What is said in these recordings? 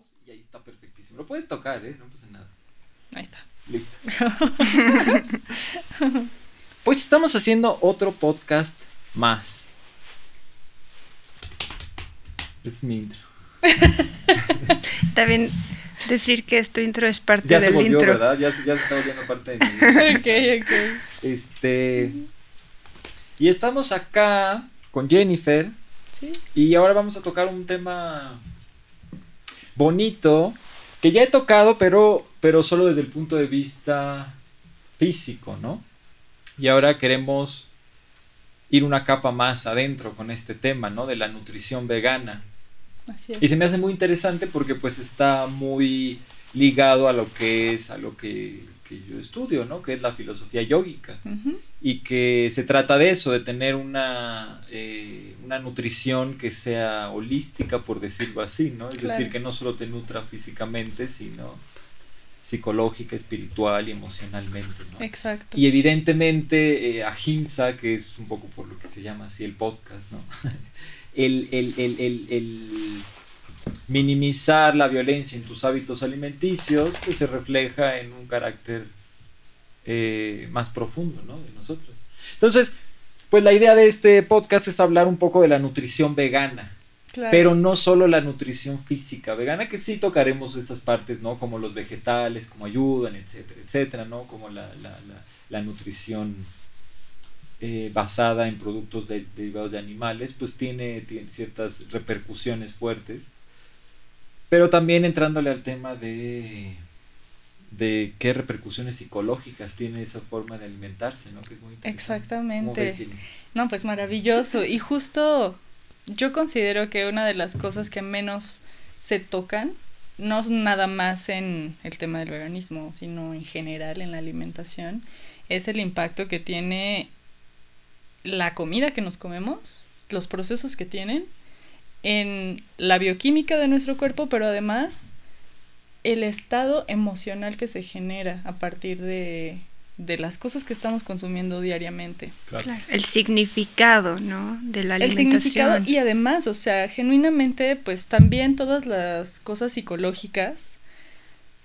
voz y ahí está perfectísimo. Lo puedes tocar, ¿eh? No pasa nada. Ahí está. Listo. pues estamos haciendo otro podcast más. Es mi intro. También decir que esto intro es parte Ya del se volvió, intro. ¿verdad? Ya, se- ya se está volviendo parte de mi ok, ok. Este. Y estamos acá con Jennifer. Sí. Y ahora vamos a tocar un tema bonito que ya he tocado, pero, pero solo desde el punto de vista físico, ¿no? Y ahora queremos ir una capa más adentro con este tema, ¿no? De la nutrición vegana. Así es. Y se me hace muy interesante porque pues está muy ligado a lo que es, a lo que, que yo estudio, ¿no? Que es la filosofía yógica y que se trata de eso, de tener una, eh, una nutrición que sea holística, por decirlo así, ¿no? Es Claro. decir, que no solo te nutra físicamente, sino psicológica, espiritual y emocionalmente, ¿no? Exacto. Y evidentemente eh, Ahimsa, que es un poco por lo que se llama así el podcast, ¿no? el- el- el- el minimizar la violencia en tus hábitos alimenticios, pues se refleja en un carácter eh, más profundo, ¿no? De nosotros. Entonces, pues la idea de este podcast es hablar un poco de la nutrición vegana. Claro. Pero no solo la nutrición física vegana, que sí tocaremos esas partes, ¿no? Como los vegetales, como ayudan, etcétera, etcétera, ¿no? Como la, la, la, la nutrición eh, basada en productos de- derivados de animales, pues tiene, tiene ciertas repercusiones fuertes. Pero también entrándole al tema de, de qué repercusiones psicológicas tiene esa forma de alimentarse, ¿no? Que es muy interesante. ¿Cómo Exactamente. ves? No, pues maravilloso. Y justo yo considero que una de las cosas que menos se tocan, no nada más en el tema del veganismo, sino en general en la alimentación, es el impacto que tiene la comida que nos comemos, los procesos que tienen en la bioquímica de nuestro cuerpo, pero además el estado emocional que se genera a partir de, de las cosas que estamos consumiendo diariamente. Claro. Claro, El significado, ¿no? De la El alimentación. significado y además, o sea, genuinamente, pues también todas las cosas psicológicas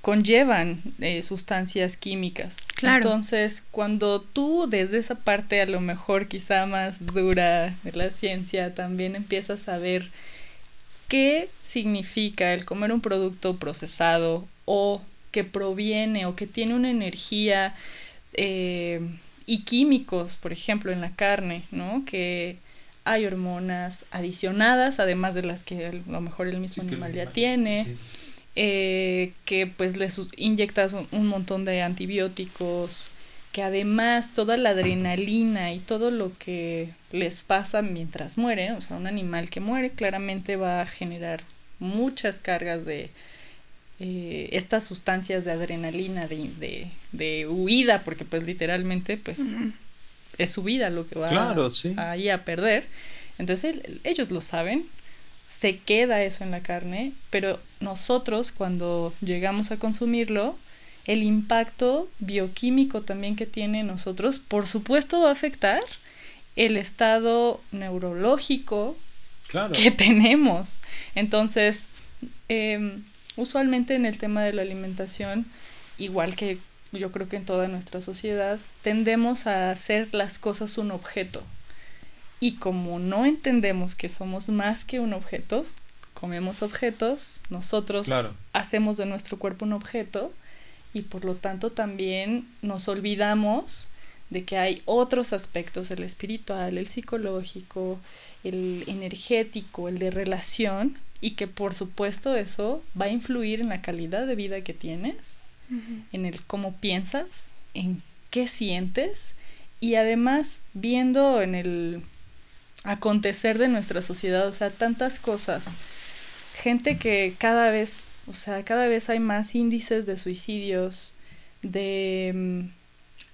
conllevan eh, sustancias químicas. Claro. Entonces, cuando tú desde esa parte a lo mejor quizá más dura de la ciencia también empiezas a ver qué significa el comer un producto procesado o que proviene o que tiene una energía eh, y químicos, por ejemplo, en la carne, ¿no? Que hay hormonas adicionadas, además de las que a lo mejor el mismo Sí, animal el ya tiene, sí. Eh, que pues les inyectas un, un montón de antibióticos, que además toda la adrenalina y todo lo que les pasa mientras mueren, o sea, un animal que muere claramente va a generar muchas cargas de eh, estas sustancias de adrenalina, de, de, de huida, porque pues literalmente pues es su vida lo que va Claro, sí. ahí a perder. Entonces el- ellos lo saben, se queda eso en la carne, pero nosotros cuando llegamos a consumirlo, el impacto bioquímico también que tiene en nosotros, por supuesto va a afectar el estado neurológico Claro. que tenemos. Entonces, em, usualmente en el tema de la alimentación, igual que yo creo que en toda nuestra sociedad, tendemos a hacer las cosas un objeto. Y como no entendemos que somos más que un objeto, comemos objetos, nosotros Claro. hacemos de nuestro cuerpo un objeto y por lo tanto también nos olvidamos de que hay otros aspectos, el espiritual, el psicológico, el energético, el de relación y que por supuesto eso va a influir en la calidad de vida que tienes, en el cómo piensas, en qué sientes y además viendo en el acontecer de nuestra sociedad, o sea, tantas cosas. Gente que cada vez, o sea, cada vez hay más índices de suicidios, de mm,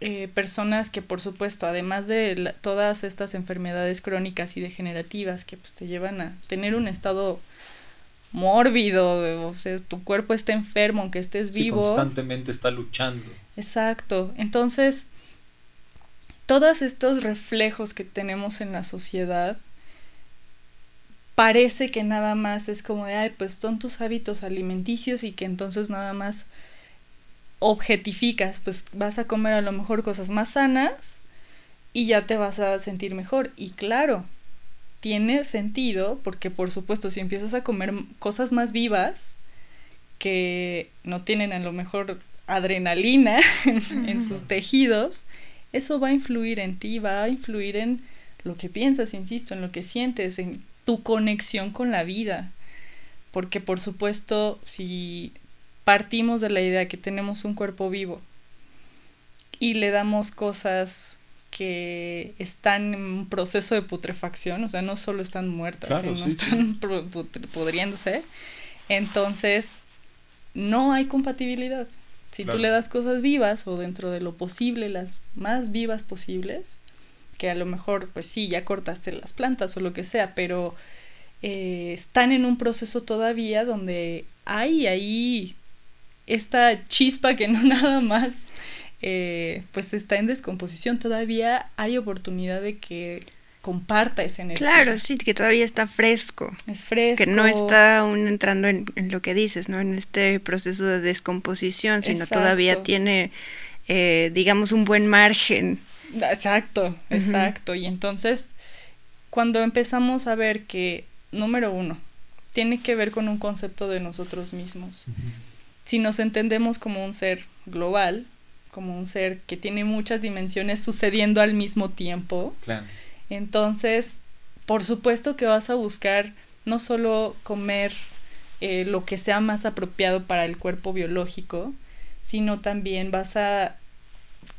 eh, personas que por supuesto, además de la- todas estas enfermedades crónicas y degenerativas que pues te llevan a tener un estado mórbido, o sea, tu cuerpo está enfermo aunque estés Sí, vivo. constantemente está luchando. Exacto. Entonces, todos estos reflejos que tenemos en la sociedad parece que nada más es como de, ay, pues son tus hábitos alimenticios y que entonces nada más objetificas, pues vas a comer a lo mejor cosas más sanas y ya te vas a sentir mejor. Y claro, tiene sentido porque por supuesto si empiezas a comer cosas más vivas que no tienen a lo mejor adrenalina en sus tejidos, eso va a influir en ti, va a influir en lo que piensas, insisto, en lo que sientes, en tu conexión con la vida. Porque por supuesto, si partimos de la idea que tenemos un cuerpo vivo y le damos cosas que están en un proceso de putrefacción, o sea, no solo están muertas, sino están pudriéndose, entonces no hay compatibilidad. Si tú le das cosas vivas o dentro de lo posible, las más vivas posibles, que a lo mejor, pues sí, ya cortaste las plantas o lo que sea, pero eh, están en un proceso todavía donde hay ahí esta chispa que no nada más, eh, pues está en descomposición, todavía hay oportunidad de que comparta esa energía. Claro, sí, que todavía está fresco. Es fresco. Que no está aún entrando en, lo que dices, ¿no? En este proceso de descomposición, sino todavía tiene, eh, digamos, un buen margen. Exacto, exacto. Y entonces, cuando empezamos a ver que, número uno, tiene que ver con un concepto de nosotros mismos. Si nos entendemos como un ser global, como un ser que tiene muchas dimensiones sucediendo al mismo tiempo, claro entonces, por supuesto que vas a buscar no solo comer eh, lo que sea más apropiado para el cuerpo biológico, sino también vas a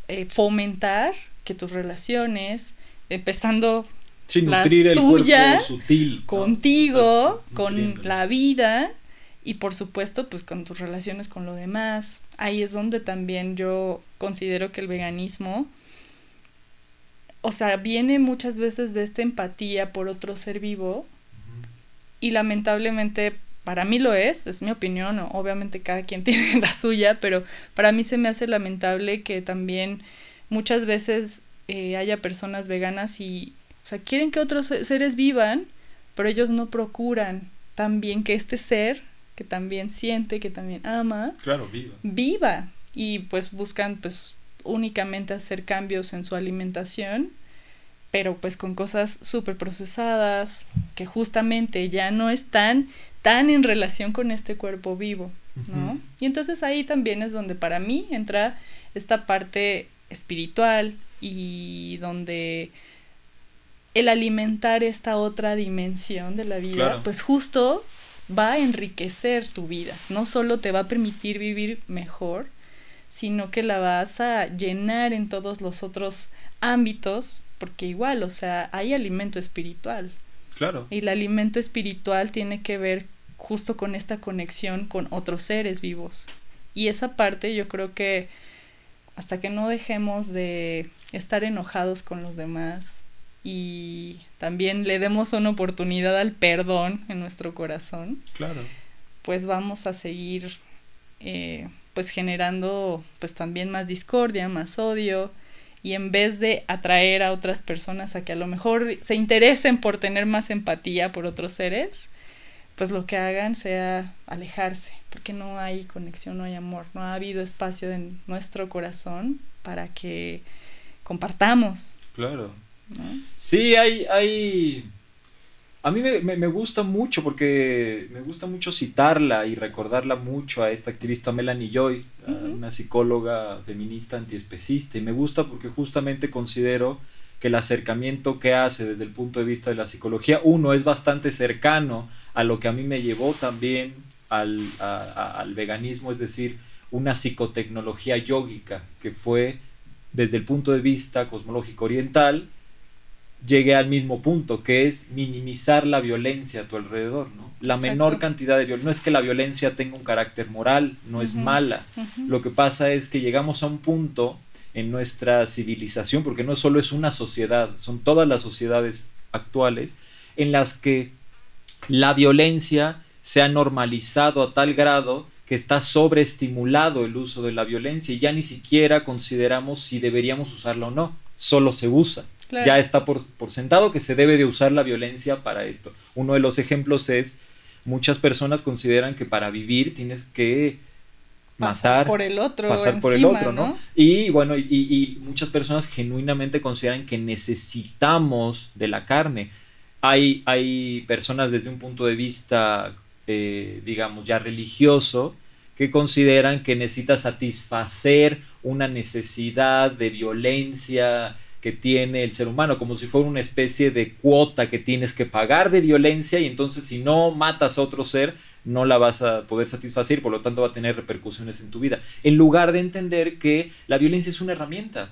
eh, fomentar que tus relaciones, empezando la tuya, contigo, con la vida y por supuesto pues con tus relaciones con lo demás. Ahí es donde también yo considero que el veganismo o sea, viene muchas veces de esta empatía por otro ser vivo y lamentablemente para mí lo es, es mi opinión, obviamente cada quien tiene la suya, pero para mí se me hace lamentable que también muchas veces eh, haya personas veganas y, o sea, quieren que otros seres vivan, pero ellos no procuran también que este ser, que también siente, que también ama, claro, viva. Viva. Y pues buscan pues únicamente hacer cambios en su alimentación, pero pues con cosas súper procesadas que justamente ya no están tan en relación con este cuerpo vivo, ¿no? Y entonces ahí también es donde para mí entra esta parte espiritual y donde el alimentar esta otra dimensión de la vida, pues justo va a enriquecer tu vida, no solo te va a permitir vivir mejor, sino que la vas a llenar en todos los otros ámbitos, porque igual, o sea, hay alimento espiritual. Claro. Y el alimento espiritual tiene que ver justo con esta conexión con otros seres vivos. Y esa parte yo creo que hasta que no dejemos de estar enojados con los demás y también le demos una oportunidad al perdón en nuestro corazón, claro. pues vamos a seguir eh, pues generando pues también más discordia, más odio y en vez de atraer a otras personas a que a lo mejor se interesen por tener más empatía por otros seres, pues lo que hagan sea alejarse, porque no hay conexión, no hay amor, no ha habido espacio en nuestro corazón para que compartamos. Claro. Sí, hay, hay a mí me, gusta mucho porque me gusta mucho citarla y recordarla mucho a esta activista Melanie Joy, una psicóloga feminista antiespecista. Y me gusta porque justamente considero que el acercamiento que hace desde el punto de vista de la psicología, uno, es bastante cercano a lo que a mí me llevó también al, al veganismo, es decir, una psicotecnología yógica que fue desde el punto de vista cosmológico oriental llegue al mismo punto, que es minimizar la violencia a tu alrededor, ¿no? La menor cantidad de violencia. No es que la violencia tenga un carácter moral, no es mala. Lo que pasa es que llegamos a un punto en nuestra civilización, porque no solo es una sociedad, son todas las sociedades actuales, en las que la violencia se ha normalizado a tal grado que está sobreestimulado el uso de la violencia y ya ni siquiera consideramos si deberíamos usarla o no, solo se usa. Ya está por, por sentado que se debe de usar la violencia para esto. Uno de los ejemplos es, muchas personas consideran que para vivir tienes que matar por el otro pasar por el otro no, y bueno y, y, muchas personas genuinamente consideran que necesitamos de la carne. Hay hay personas desde un punto de vista eh, digamos ya religioso que consideran que necesita satisfacer una necesidad de violencia que tiene el ser humano, como si fuera una especie de cuota que tienes que pagar de violencia y entonces si no matas a otro ser, no la vas a poder satisfacer, por lo tanto va a tener repercusiones en tu vida. En lugar de entender que la violencia es una herramienta,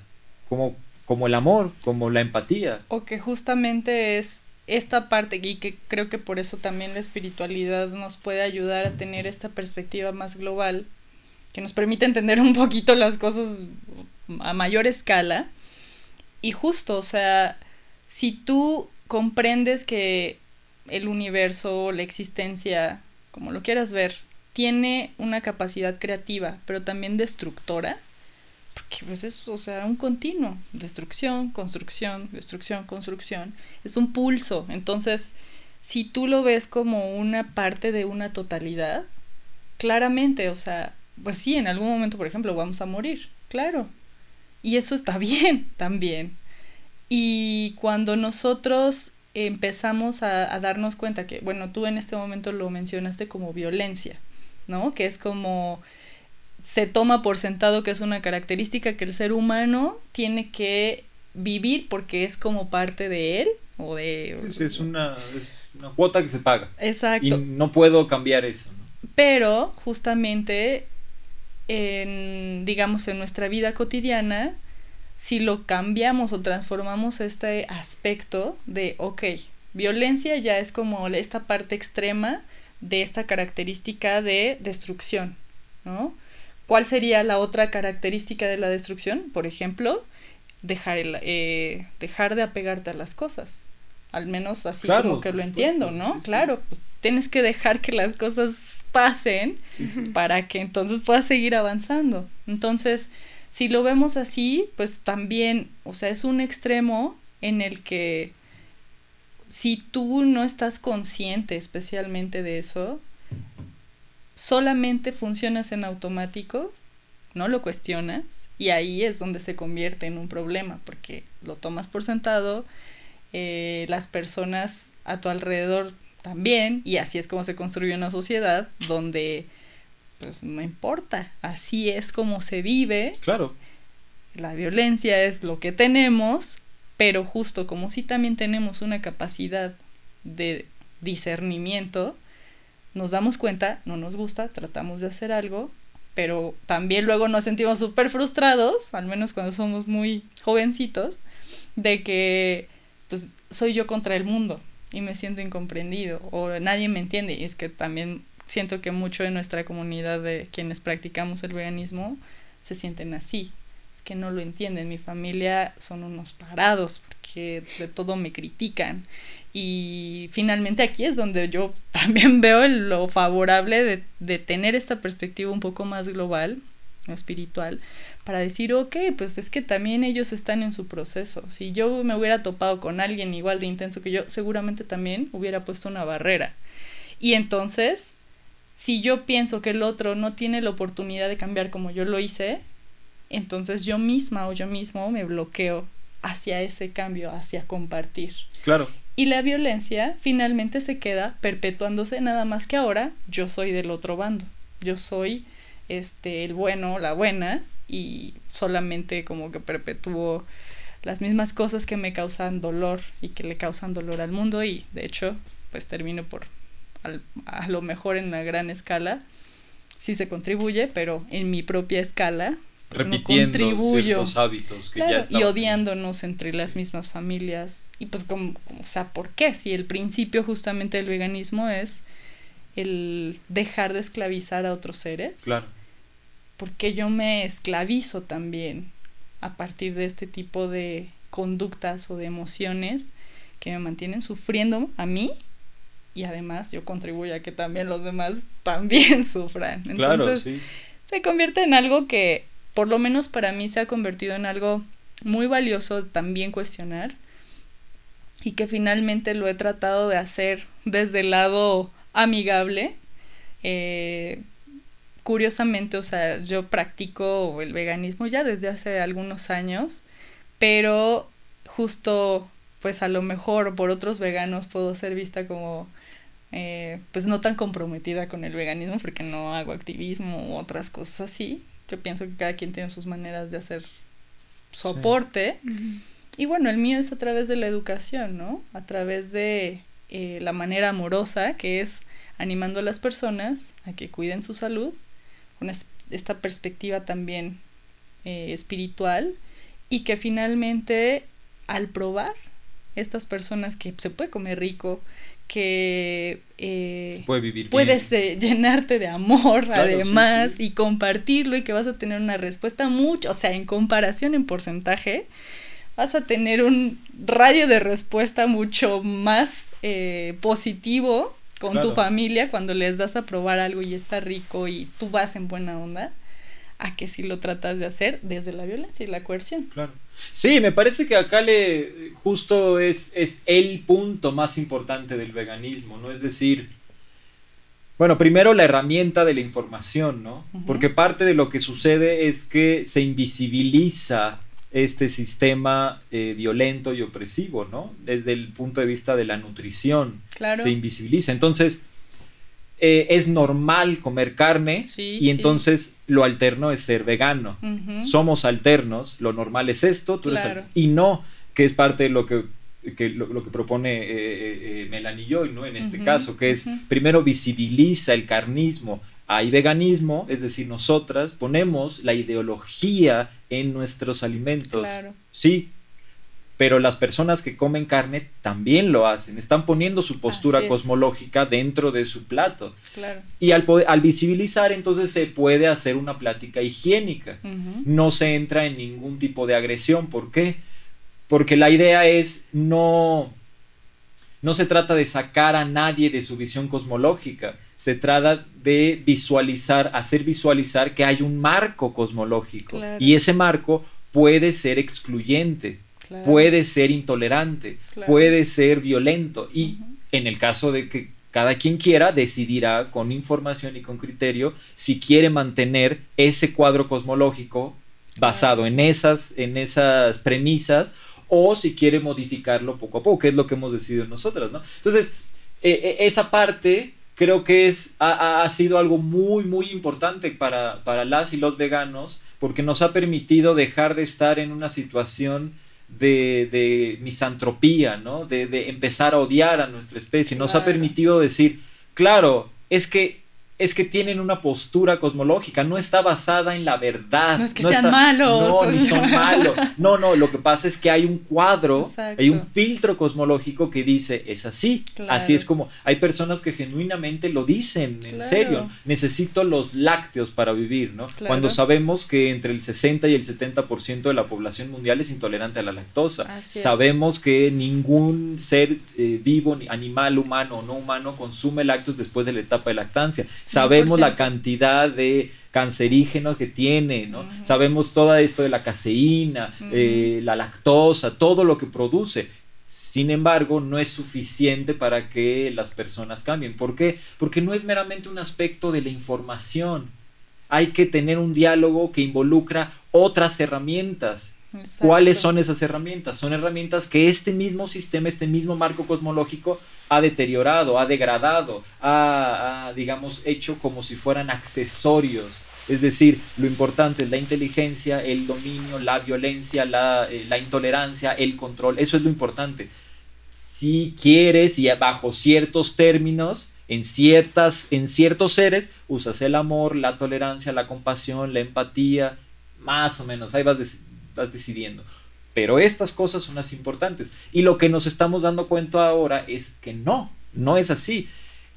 como, como el amor, como la empatía. O que justamente es esta parte y que creo que por eso también la espiritualidad nos puede ayudar a tener esta perspectiva más global, que nos permite entender un poquito las cosas a mayor escala. Y justo, o sea, si tú comprendes que el universo, la existencia, como lo quieras ver, tiene una capacidad creativa, pero también destructora, porque pues es, o sea, un continuo, destrucción, construcción, destrucción, construcción, es un pulso. Entonces, si tú lo ves como una parte de una totalidad, claramente, o sea, pues sí, en algún momento, por ejemplo, vamos a morir, claro. Y eso está bien también. Y cuando nosotros empezamos a, a, darnos cuenta que, bueno, tú en este momento lo mencionaste como violencia, ¿no? Que es como se toma por sentado que es una característica que el ser humano tiene que vivir porque es como parte de él o de... Sí, es, una, es una cuota que se paga. Exacto. Y no puedo cambiar eso. Pero justamente, en, digamos, en nuestra vida cotidiana, si lo cambiamos o transformamos este aspecto de, ok, violencia ya es como esta parte extrema de esta característica de destrucción, ¿no? ¿Cuál sería la otra característica de la destrucción? Por ejemplo, dejar, eh, dejar de apegarte a las cosas. Al menos así como que lo entiendo, ¿no? Claro, tienes que dejar que las cosas pasen para que entonces puedas seguir avanzando. Entonces, si lo vemos así, pues también, o sea, es un extremo en el que si tú no estás consciente especialmente de eso, solamente funcionas en automático, no lo cuestionas y ahí es donde se convierte en un problema porque lo tomas por sentado, eh, las personas a tu alrededor también y así es como se construye una sociedad donde pues no importa, así es como se vive. Claro. La violencia es lo que tenemos, pero justo como si también tenemos una capacidad de discernimiento, nos damos cuenta, no nos gusta, tratamos de hacer algo, pero también luego nos sentimos súper frustrados, al menos cuando somos muy jovencitos, de que pues soy yo contra el mundo y me siento incomprendido o nadie me entiende y es que también siento que mucho de nuestra comunidad de quienes practicamos el veganismo se sienten así. Es que no lo entienden. Mi familia son unos parados porque de todo me critican. Y finalmente aquí es donde yo también veo lo favorable de, de tener esta perspectiva un poco más global espiritual para decir, ok, pues es que también ellos están en su proceso. Si yo me hubiera topado con alguien igual de intenso que yo, seguramente también hubiera puesto una barrera. Y entonces si yo pienso que el otro no tiene la oportunidad de cambiar como yo lo hice, entonces yo misma o yo mismo me bloqueo hacia ese cambio, hacia compartir. Claro. Y la violencia finalmente se queda perpetuándose nada más que ahora yo soy del otro bando. Yo soy este el bueno, la buena y solamente como que perpetúo las mismas cosas que me causan dolor y que le causan dolor al mundo y de hecho pues termino por a lo mejor en una gran escala sí se contribuye, pero en mi propia escala pues repitiendo no contribuyo. hábitos que ya y odiándonos entre las mismas familias y pues como, o sea, ¿por qué? Si el principio justamente del veganismo es el dejar de esclavizar a otros seres. Claro. Porque yo me esclavizo también a partir de este tipo de conductas o de emociones que me mantienen sufriendo a mí y además yo contribuyo a que también los demás también sufran. Entonces, se convierte en algo que, por lo menos para mí, se ha convertido en algo muy valioso también cuestionar, y que finalmente lo he tratado de hacer desde el lado amigable. Eh, curiosamente, o sea, yo practico el veganismo ya desde hace algunos años, pero justo, pues a lo mejor por otros veganos puedo ser vista como, eh, pues no tan comprometida con el veganismo porque no hago activismo u otras cosas así. Yo pienso que cada quien tiene sus maneras de hacer soporte. Y bueno, el mío es a través de la educación, ¿no? A través de eh, la manera amorosa, que es animando a las personas a que cuiden su salud, con esta perspectiva también eh, espiritual, y que finalmente al probar estas personas que se puede comer rico, que eh, Puede vivir puedes llenarte de amor además y compartirlo y que vas a tener una respuesta mucho, o sea, en comparación en porcentaje, vas a tener un radio de respuesta mucho más eh, positivo con tu familia cuando les das a probar algo y está rico y tú vas en buena onda, a que si lo tratas de hacer desde la violencia y la coerción. Claro. Sí, me parece que acá le justo es, es el punto más importante del veganismo, ¿no? Es decir, bueno, primero la herramienta de la información, ¿no? Porque parte de lo que sucede es que se invisibiliza este sistema eh, violento y opresivo, ¿no? Desde el punto de vista de la nutrición, se invisibiliza. Entonces, eh, es normal comer carne y entonces lo alterno es ser vegano. Somos alternos, lo normal es esto, tú eres y no, que es parte de lo que, lo, que propone eh, eh, Melanie Joy, ¿no? En este caso, que es primero visibiliza el carnismo, hay veganismo, es decir, nosotras ponemos la ideología en nuestros alimentos. Sí, pero las personas que comen carne también lo hacen, están poniendo su postura cosmológica dentro de su plato. Y al, al visibilizar entonces se puede hacer una plática higiénica, no se entra en ningún tipo de agresión, ¿por qué? Porque la idea es no, no se trata de sacar a nadie de su visión cosmológica, se trata de visualizar, hacer visualizar que hay un marco cosmológico. Y ese marco puede ser excluyente puede ser intolerante, puede ser violento. Y en el caso de que cada quien quiera decidirá con información y con criterio si quiere mantener ese cuadro cosmológico basado en esas, en esas premisas o si quiere modificarlo poco a poco, que es lo que hemos decidido nosotras, ¿no? Entonces, e, e, esa parte creo que es, ha, sido algo muy, muy importante para, para las y los veganos, porque nos ha permitido dejar de estar en una situación de, de misantropía, ¿no? De, de, empezar a odiar a nuestra especie. Nos ha permitido decir, claro, es que es que tienen una postura cosmológica, no está basada en la verdad. No es que sean malos. No, ni son malos. No, no, lo que pasa es que hay un cuadro, hay un filtro cosmológico que dice, es así. Así es como, hay personas que genuinamente lo dicen, en serio, necesito los lácteos para vivir, ¿no? Cuando sabemos que entre el 60 y el 70% de la población mundial es intolerante a la lactosa. sabemos que ningún ser eh, vivo, animal, humano o no humano, consume lácteos después de la etapa de lactancia sabemos la cantidad de cancerígenos que tiene, ¿no? Sabemos todo esto de la caseína, eh, la lactosa, todo lo que produce. Sin embargo, no es suficiente para que las personas cambien. ¿Por qué? Porque no es meramente un aspecto de la información. Hay que tener un diálogo que involucra otras herramientas. ¿Cuáles son esas herramientas? Son herramientas que este mismo sistema, este mismo marco cosmológico ha deteriorado, ha degradado, ha, digamos, hecho como si fueran accesorios. Es decir, lo importante es la inteligencia, el dominio, la violencia, la, eh, la intolerancia, el control. Eso es lo importante. Si quieres y bajo ciertos términos, en, ciertas, en ciertos seres, usas el amor, la tolerancia, la compasión, la empatía, más o menos, ahí vas, vas decidiendo. Pero estas cosas son las importantes. Y lo que nos estamos dando cuenta ahora es que no, no es así.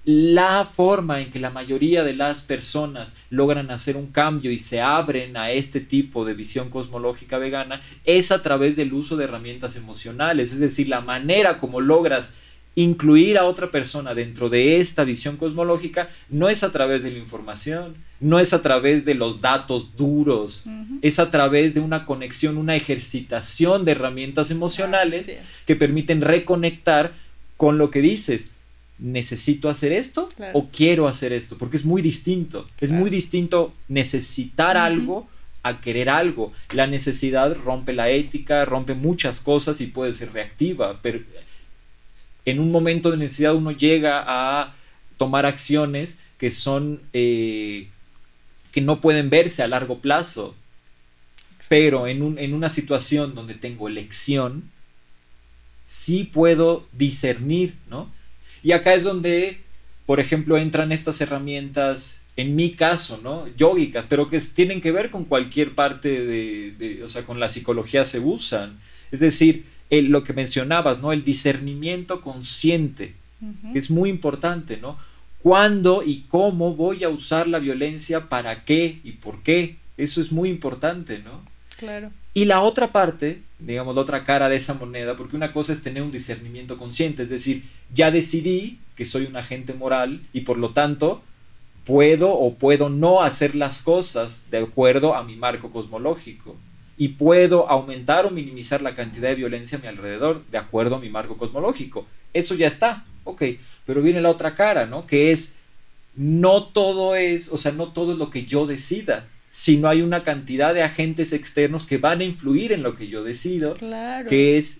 La forma en que la mayoría de las personas logran hacer un cambio y se abren a este tipo de visión cosmológica vegana es a través del uso de herramientas emocionales, es decir, la manera como logras incluir a otra persona dentro de esta visión cosmológica no es a través de la información, no es a través de los datos duros, es a través de una conexión, una ejercitación de herramientas emocionales que permiten reconectar con lo que dices. ¿Necesito hacer esto o quiero hacer esto? Porque es muy distinto. Es muy distinto necesitar algo a querer algo. La necesidad rompe la ética, rompe muchas cosas y puede ser reactiva, pero en un momento de necesidad uno llega a tomar acciones que son eh, que no pueden verse a largo plazo. Pero en, en una situación donde tengo elección, sí puedo discernir, ¿no? Y acá es donde, por ejemplo, entran estas herramientas, en mi caso, ¿no? Yógicas, pero que tienen que ver con cualquier parte de, o sea, con la psicología se usan. Es decir, lo que mencionabas, ¿no? El discernimiento consciente, es muy importante, ¿no? ¿Cuándo y cómo voy a usar la violencia? ¿Para qué y por qué? Eso es muy importante, ¿no? Claro. Y la otra parte, digamos, la otra cara de esa moneda, porque una cosa es tener un discernimiento consciente, es decir, ya decidí que soy un agente moral y por lo tanto puedo o puedo no hacer las cosas de acuerdo a mi marco cosmológico y puedo aumentar o minimizar la cantidad de violencia a mi alrededor de acuerdo a mi marco cosmológico. Eso ya está, ok, pero viene la otra cara, ¿no? Que es, no todo es, o sea, no todo es lo que yo decida, sino hay una cantidad de agentes externos que van a influir en lo que yo decido, claro. que es,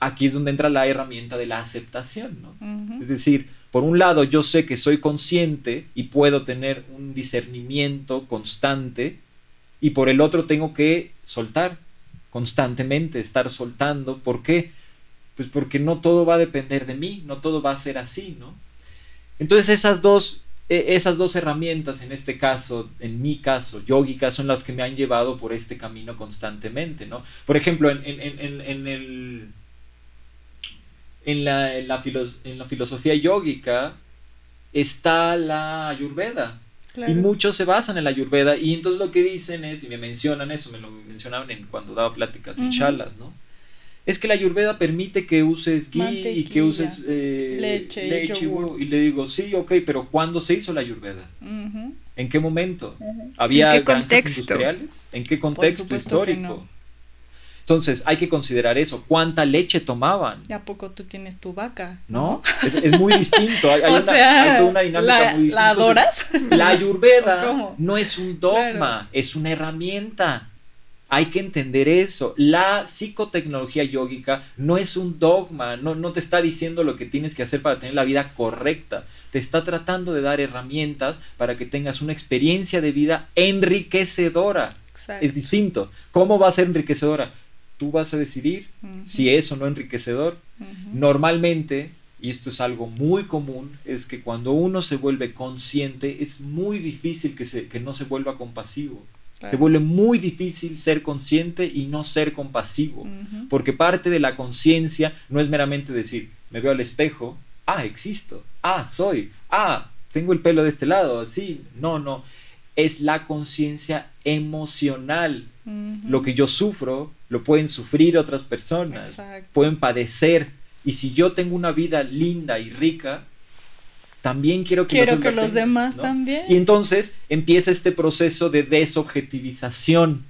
aquí es donde entra la herramienta de la aceptación, ¿no? Es decir, por un lado yo sé que soy consciente y puedo tener un discernimiento constante, y por el otro tengo que soltar constantemente, estar soltando. ¿Por qué? Pues porque no todo va a depender de mí, no todo va a ser así, ¿no? Entonces esas dos, e, esas dos herramientas, en este caso, en mi caso, yógicas, son las que me han llevado por este camino constantemente, ¿no? Por ejemplo, en, el... En la, en la, en la filosofía yógica está la ayurveda, y muchos se basan en la ayurveda y entonces lo que dicen es, y me mencionan eso, me lo mencionaban en, cuando daba pláticas en chalas, ¿no? Es que la ayurveda permite que uses ghee y que uses eh, leche, leche y, le digo, sí, ok, pero ¿cuándo se hizo la ayurveda? ¿En qué momento? ¿Había ¿En qué contexto? industriales? ¿En qué contexto histórico? Entonces, hay que considerar eso. ¿Cuánta leche tomaban? ¿Y a poco tú tienes tu vaca? ¿No? Es, muy distinto. Hay, una, toda una dinámica muy distinta. ¿La adoras? la ayurveda no es un dogma, es una herramienta. Hay que entender eso. La psicotecnología yógica no es un dogma, no, no te está diciendo lo que tienes que hacer para tener la vida correcta. Te está tratando de dar herramientas para que tengas una experiencia de vida enriquecedora. Es distinto. ¿Cómo va a ser enriquecedora? Tú vas a decidir si es o no enriquecedor. Normalmente, y esto es algo muy común, es que cuando uno se vuelve consciente es muy difícil que, se, que no se vuelva compasivo. Se vuelve muy difícil ser consciente y no ser compasivo, porque parte de la conciencia no es meramente decir, me veo al espejo, ah, existo, ah, soy, ah, tengo el pelo de este lado, así, no, no, es la conciencia emocional. Lo que yo sufro, lo pueden sufrir otras personas, pueden padecer. Y si yo tengo una vida linda y rica, también quiero que, quiero los, que los demás también. Y entonces empieza este proceso de desobjetivización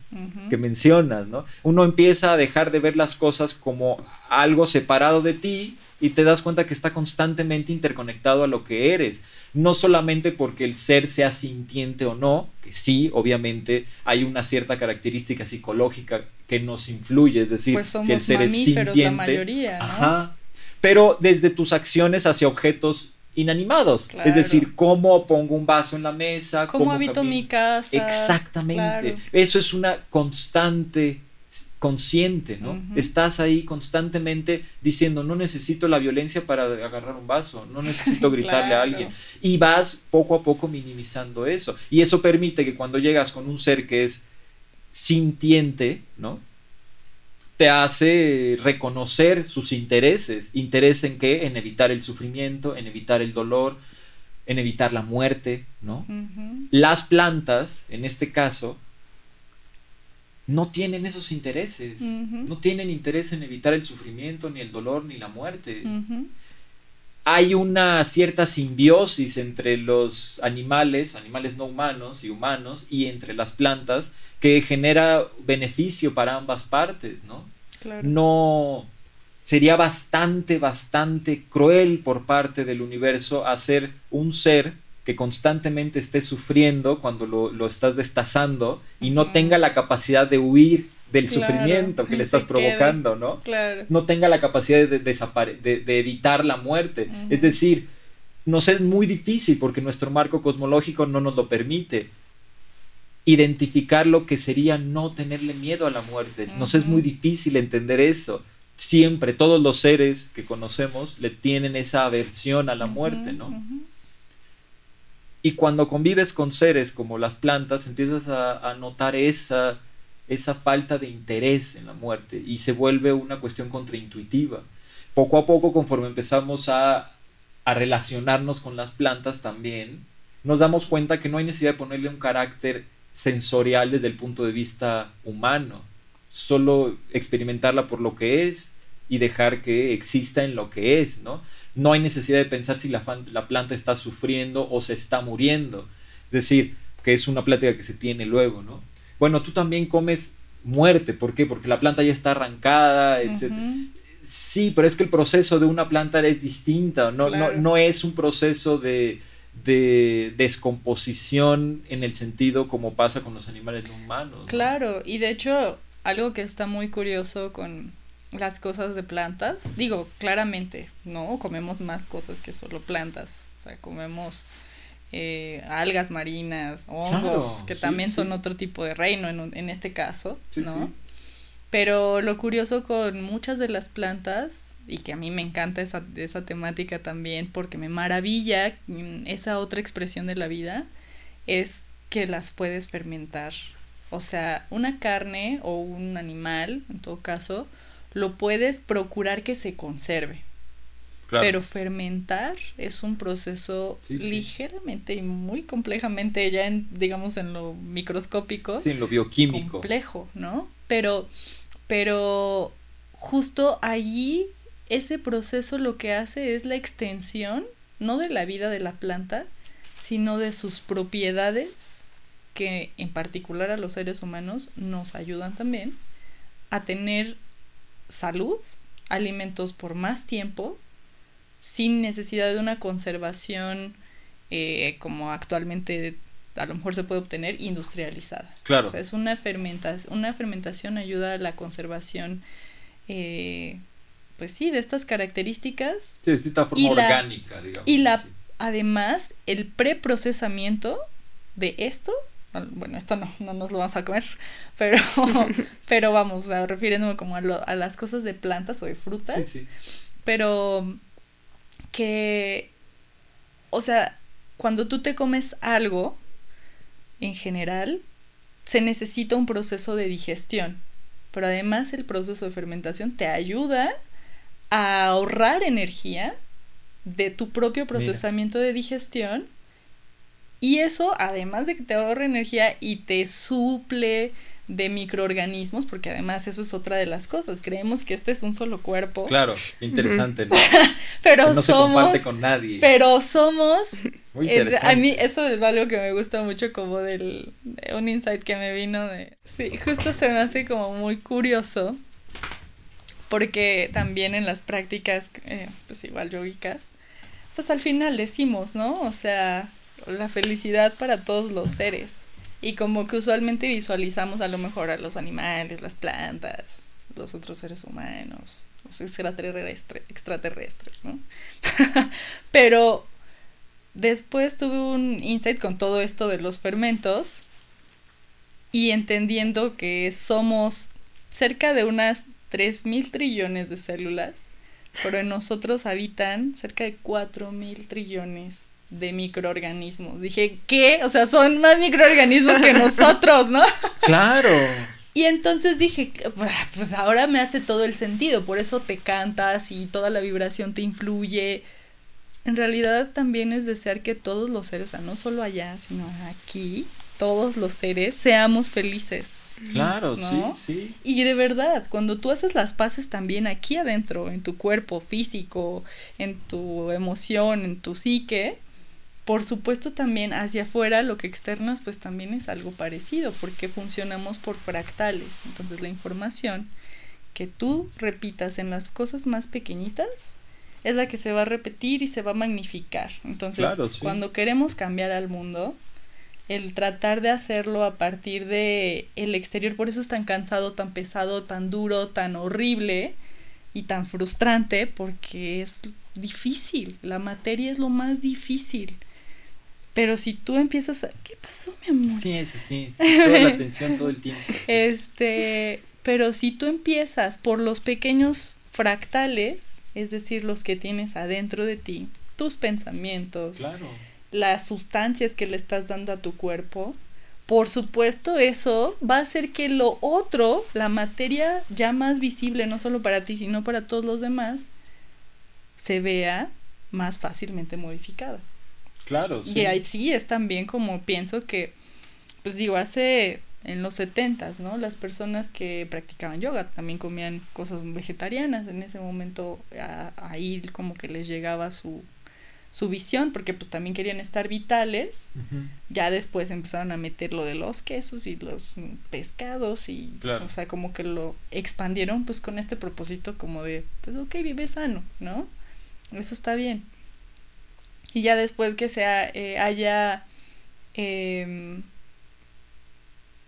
que mencionas, ¿no? Uno empieza a dejar de ver las cosas como algo separado de ti y te das cuenta que está constantemente interconectado a lo que eres. No solamente porque el ser sea sintiente o no, que sí, obviamente hay una cierta característica psicológica que nos influye, es decir, pues si el ser es sintiente, la mayoría, ajá, pero desde tus acciones hacia objetos inanimados. Es decir, cómo pongo un vaso en la mesa, cómo, habito mi casa. Exactamente. Eso es una constante consciente, ¿no? Estás ahí constantemente diciendo, no necesito la violencia para agarrar un vaso, no necesito gritarle a alguien. Y vas poco a poco minimizando eso. Y eso permite que cuando llegas con un ser que es sintiente, ¿no? Te hace reconocer sus intereses. ¿Interés en qué? En evitar el sufrimiento, en evitar el dolor, en evitar la muerte, ¿no? Las plantas, en este caso, no tienen esos intereses, no tienen interés en evitar el sufrimiento, ni el dolor, ni la muerte. Hay una cierta simbiosis entre los animales, animales no humanos y humanos, y entre las plantas, que genera beneficio para ambas partes, ¿no? No sería bastante, bastante cruel por parte del universo hacer un ser que constantemente esté sufriendo cuando lo, estás destazando y no tenga la capacidad de huir del sufrimiento que le estás provocando, ¿no? No tenga la capacidad de, de, evitar la muerte. Es decir, nos es muy difícil porque nuestro marco cosmológico no nos lo permite identificar lo que sería no tenerle miedo a la muerte. Nos es muy difícil entender eso. Siempre todos los seres que conocemos le tienen esa aversión a la muerte, ¿no? Y cuando convives con seres como las plantas, empiezas a, notar esa, esa falta de interés en la muerte y se vuelve una cuestión contraintuitiva. Poco a poco, conforme empezamos a, a relacionarnos con las plantas también, nos damos cuenta que no hay necesidad de ponerle un carácter sensorial desde el punto de vista humano, solo experimentarla por lo que es y dejar que exista en lo que es, ¿no? No hay necesidad de pensar si la, la, planta está sufriendo o se está muriendo. Es decir, que es una plática que se tiene luego, ¿no? Bueno, tú también comes muerte, ¿por qué? Porque la planta ya está arrancada, etc. Sí, pero es que el proceso de una planta es distinta, no, no, no es un proceso de, de descomposición en el sentido como pasa con los animales no humanos. Claro, y de hecho, algo que está muy curioso con, las cosas de plantas. Digo, claramente, no comemos más cosas que solo plantas. O sea, comemos eh, algas marinas, hongos, que también son otro tipo de reino en, en este caso, ¿no? Pero lo curioso con muchas de las plantas, y que a mí me encanta esa, esa temática también, porque me maravilla esa otra expresión de la vida, es que las puedes fermentar. O sea, una carne o un animal, en todo caso, lo puedes procurar que se conserve. Pero fermentar es un proceso ligeramente y muy complejamente ya en, digamos, en lo microscópico. Sí, en lo bioquímico. Complejo, ¿no? Pero, pero justo allí ese proceso lo que hace es la extensión, no de la vida de la planta, sino de sus propiedades que en particular a los seres humanos nos ayudan también a tener salud, alimentos por más tiempo, sin necesidad de una conservación eh, como actualmente a lo mejor se puede obtener industrializada. Claro. es una fermentación, una fermentación ayuda a la conservación, eh, pues sí, de estas características. Sí, de esta forma orgánica, digamos. Y la, además, el preprocesamiento de esto bueno, esto no, no nos lo vamos a comer, pero, pero vamos, o refiriéndome como a, a, las cosas de plantas o de frutas, sí, sí. pero que, o sea, cuando tú te comes algo, en general, se necesita un proceso de digestión, pero además el proceso de fermentación te ayuda a ahorrar energía de tu propio procesamiento de digestión y eso, además de que te ahorra energía y te suple de microorganismos, porque además eso es otra de las cosas. Creemos que este es un solo cuerpo. Claro, interesante. ¿no? pero no somos, se comparte con nadie. Pero somos. Muy interesante. a mí eso es algo que me gusta mucho, como del un insight que me vino de. Sí, justo se me hace como muy curioso, porque también en las prácticas, eh, pues igual yogicas, pues al final decimos, ¿no? O sea, la felicidad para todos los seres. Y como que usualmente visualizamos a lo mejor a los animales, las plantas, los otros seres humanos, los extraterrestres, ¿no? Pero después tuve un insight con todo esto de los fermentos y entendiendo que somos cerca de unas 3 mil trillones de células, pero en nosotros habitan cerca de 4 mil trillones de microorganismos. Dije, ¿qué? O sea, son más microorganismos que nosotros, ¿no? Claro. Y entonces dije, pues ahora me hace todo el sentido, por eso te cantas y toda la vibración te influye. En realidad también es desear que todos los seres, o sea, no solo allá, sino aquí, todos los seres seamos felices. Claro, sí, sí. Y de verdad, cuando tú haces las paces también aquí adentro, en tu cuerpo físico, en tu emoción, en tu psique, por supuesto también hacia afuera lo que externas pues también es algo parecido porque funcionamos por fractales. Entonces la información que tú repitas en las cosas más pequeñitas es la que se va a repetir y se va a magnificar. Entonces, cuando queremos cambiar al mundo, el tratar de hacerlo a partir de el exterior, por eso es tan cansado, tan pesado, tan duro, tan horrible y tan frustrante, porque es difícil, la materia es lo más difícil. Pero si tú empiezas a... ¿Qué pasó, mi amor? Sí, eso sí, toda la atención todo el tiempo. Este, pero si tú empiezas por los pequeños fractales, es decir, los que tienes adentro de ti, tus pensamientos, claro. las sustancias que le estás dando a tu cuerpo, por supuesto eso va a hacer que lo otro, la materia ya más visible, no solo para ti, sino para todos los demás, se vea más fácilmente modificada. Claro, sí. Y ahí sí es también como pienso que, pues digo, hace en los setentas, ¿no? Las personas que practicaban yoga también comían cosas vegetarianas. En ese momento ahí como que les llegaba su, su visión, porque pues también querían estar vitales. Ya después empezaron a meter lo de los quesos y los pescados y, o sea, como que lo expandieron pues con este propósito como de, pues ok, vive sano, ¿no? Eso está bien. Y ya después que se eh, haya em,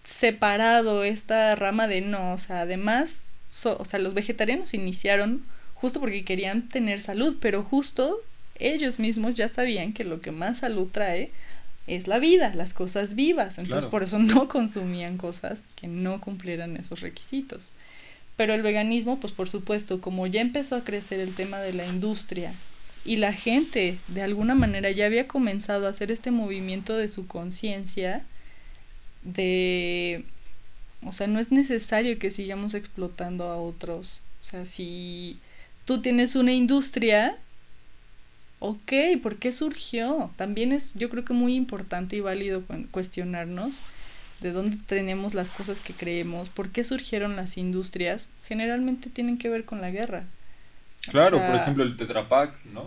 separado esta rama de no, o sea, además, o sea, los vegetarianos iniciaron justo porque querían tener salud, pero justo ellos mismos ya sabían que lo que más salud trae es la vida, las cosas vivas, entonces por eso no consumían cosas que no cumplieran esos requisitos. Pero el veganismo, pues por supuesto, como ya empezó a crecer el tema de la industria y la gente de alguna manera ya había comenzado a hacer este movimiento de su conciencia de o sea, no es necesario que sigamos explotando a otros. O sea, si tú tienes una industria, ok, ¿por qué surgió? También es, yo creo que muy importante y válido cuestionarnos de dónde tenemos las cosas que creemos, por qué surgieron las industrias, generalmente tienen que ver con la guerra. Claro, por ejemplo el Tetra ¿no?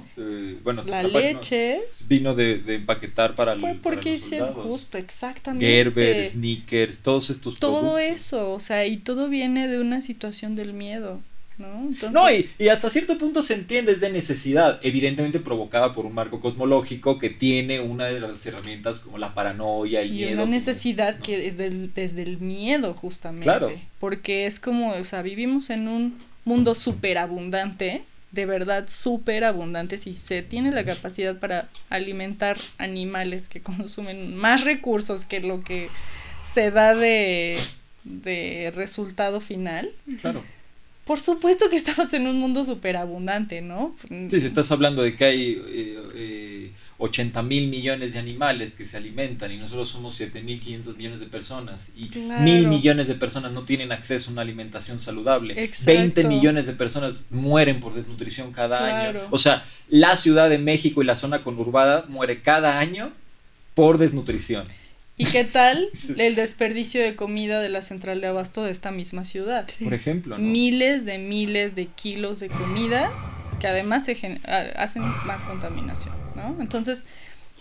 bueno, la leche vino de, empaquetar para Fue porque hicieron justo, exactamente. Gerber, Snickers, todos estos Todo eso, o sea, y todo viene de una situación del miedo, ¿no? Entonces... No, y, y, hasta cierto punto se entiende, es de necesidad, evidentemente provocada por un marco cosmológico que tiene una de las herramientas como la paranoia, el miedo. Y una necesidad que es del, desde el miedo, justamente. Claro. Porque es como, o sea, vivimos en un mundo súper abundante de verdad súper abundantes y se tiene la capacidad para alimentar animales que consumen más recursos que lo que se da de, de resultado final. Claro. Por supuesto que estamos en un mundo súper abundante, ¿no? Sí, si estás hablando de que hay eh, eh, 80 mil millones de animales que se alimentan y nosotros somos 7 mil 500 millones de personas y mil millones de personas no tienen acceso a una alimentación saludable. 20 millones de personas mueren por desnutrición cada año. O sea, la Ciudad de México y la zona conurbada muere cada año por desnutrición. ¿Y qué tal el desperdicio de comida de la central de abasto de esta misma ciudad? Por ejemplo, miles de miles de kilos de comida que además se hacen más contaminación, ¿no? Entonces,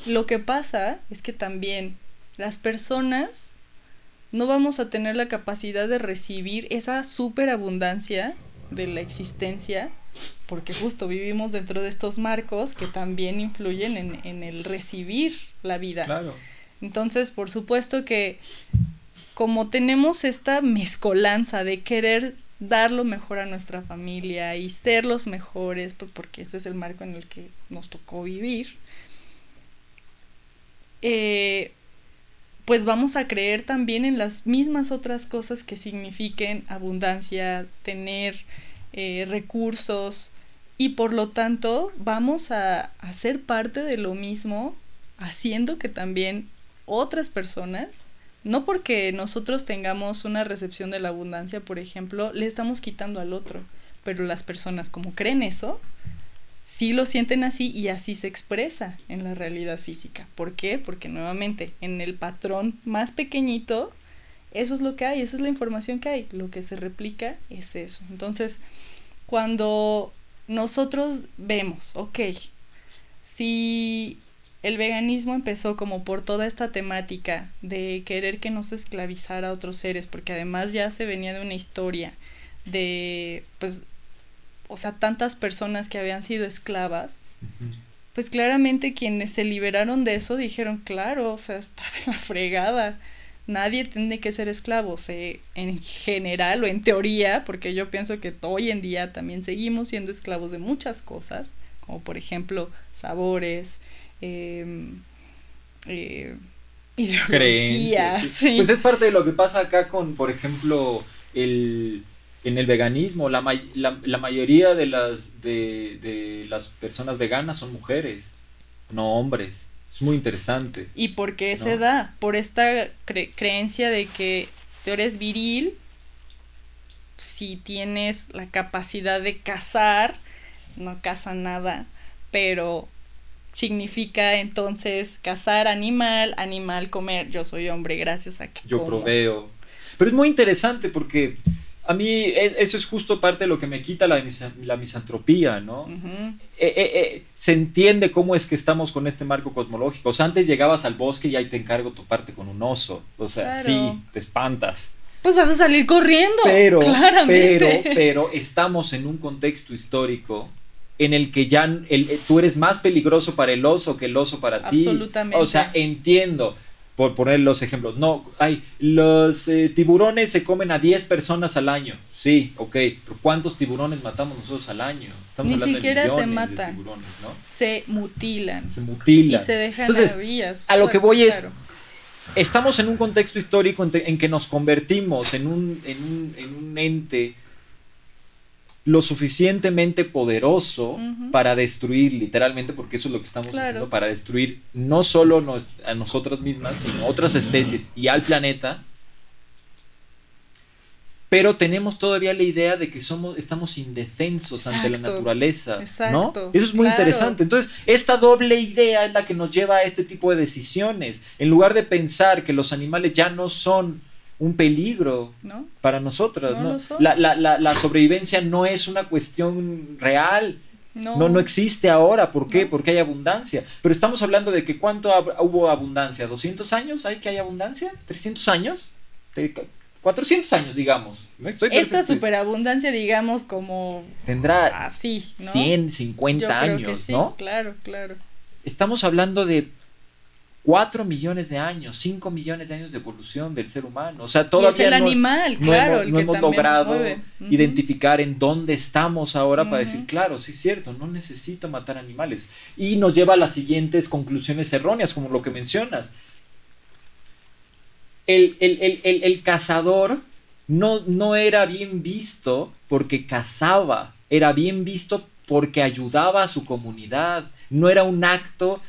lo que pasa es que también las personas no vamos a tener la capacidad de recibir esa superabundancia de la existencia, porque justo vivimos dentro de estos marcos que también influyen en, en el recibir la vida. Claro. Entonces, por supuesto que como tenemos esta mezcolanza de querer dar lo mejor a nuestra familia y ser los mejores, pues porque este es el marco en el que nos tocó vivir, eh, pues vamos a creer también en las mismas otras cosas que signifiquen abundancia, tener eh, recursos y por lo tanto vamos a, a ser parte de lo mismo haciendo que también otras personas no porque nosotros tengamos una recepción de la abundancia, por ejemplo, le estamos quitando al otro, pero las personas como creen eso, sí lo sienten así y así se expresa en la realidad física. ¿Por qué? Porque nuevamente en el patrón más pequeñito eso es lo que hay, esa es la información que hay, lo que se replica es eso. Entonces, cuando nosotros vemos, ok, si el veganismo empezó como por toda esta temática de querer que no se esclavizara a otros seres, porque además ya se venía de una historia de, pues, o sea, tantas personas que habían sido esclavas, pues claramente quienes se liberaron de eso dijeron, claro, o sea, está de la fregada. Nadie tiene que ser esclavo, en general o en teoría, porque yo pienso que hoy en día también seguimos siendo esclavos de muchas cosas, como por ejemplo sabores, em, eh, ideologías. Pues es parte de lo que pasa acá con, por ejemplo, el, en el veganismo. La, la, mayoría de las, de, de las personas veganas son mujeres, no hombres. Es muy interesante. ¿Y por qué se da? Por esta creencia de que tú eres viril, si tienes la capacidad de cazar, no caza nada, pero significa entonces cazar animal, animal comer. Yo soy hombre gracias a que yo proveo. Pero es muy interesante porque a mí e, eso es justo parte de lo que me quita la, la misantropía, ¿no? Eh, eh, eh, se entiende cómo es que estamos con este marco cosmológico. O sea, antes llegabas al bosque y ahí te encargo tu parte con un oso. O sea, sí, te espantas. Pues vas a salir corriendo. Pero, pero, pero estamos en un contexto histórico en el que ya el, tú eres más peligroso para el oso que el oso para ti. Absolutamente. O sea, entiendo, por poner los ejemplos, no, hay, los eh, tiburones se comen a 10 personas al año. Sí, ok, pero ¿cuántos tiburones matamos nosotros al año? Estamos Ni siquiera se matan, se mutilan. Se mutilan. Y se dejan Entonces, a lo que voy es, estamos en un contexto histórico en, que nos convertimos en un, en un, en un ente lo suficientemente poderoso para destruir, literalmente, porque eso es lo que estamos haciendo, para destruir no solo a nosotras mismas, sino otras especies y al planeta. Pero tenemos todavía la idea de que somos, estamos indefensos ante la naturaleza, ¿no? Eso es muy interesante. Entonces, esta doble idea es la que nos lleva a este tipo de decisiones. En lugar de pensar que los animales ya no son un peligro para nosotras. No, La, la, la, sobrevivencia no es una cuestión real. No. no, existe ahora. ¿Por qué? Porque hay abundancia. Pero estamos hablando de que cuánto hubo abundancia. ¿200 años hay que hay abundancia? ¿300 años? 400 años, digamos. Esta superabundancia, digamos, como... Tendrá así, 100, 50 años, ¿no? Claro, claro. Estamos hablando de 4 millones de años, 5 millones de años de evolución del ser humano. O sea, todavía y es el animal, claro, no hemos, logrado identificar en dónde estamos ahora para decir, claro, sí es cierto, no necesito matar animales. Y nos lleva a las siguientes conclusiones erróneas, como lo que mencionas. El, el, cazador no, no era bien visto porque cazaba, era bien visto porque ayudaba a su comunidad. No era un acto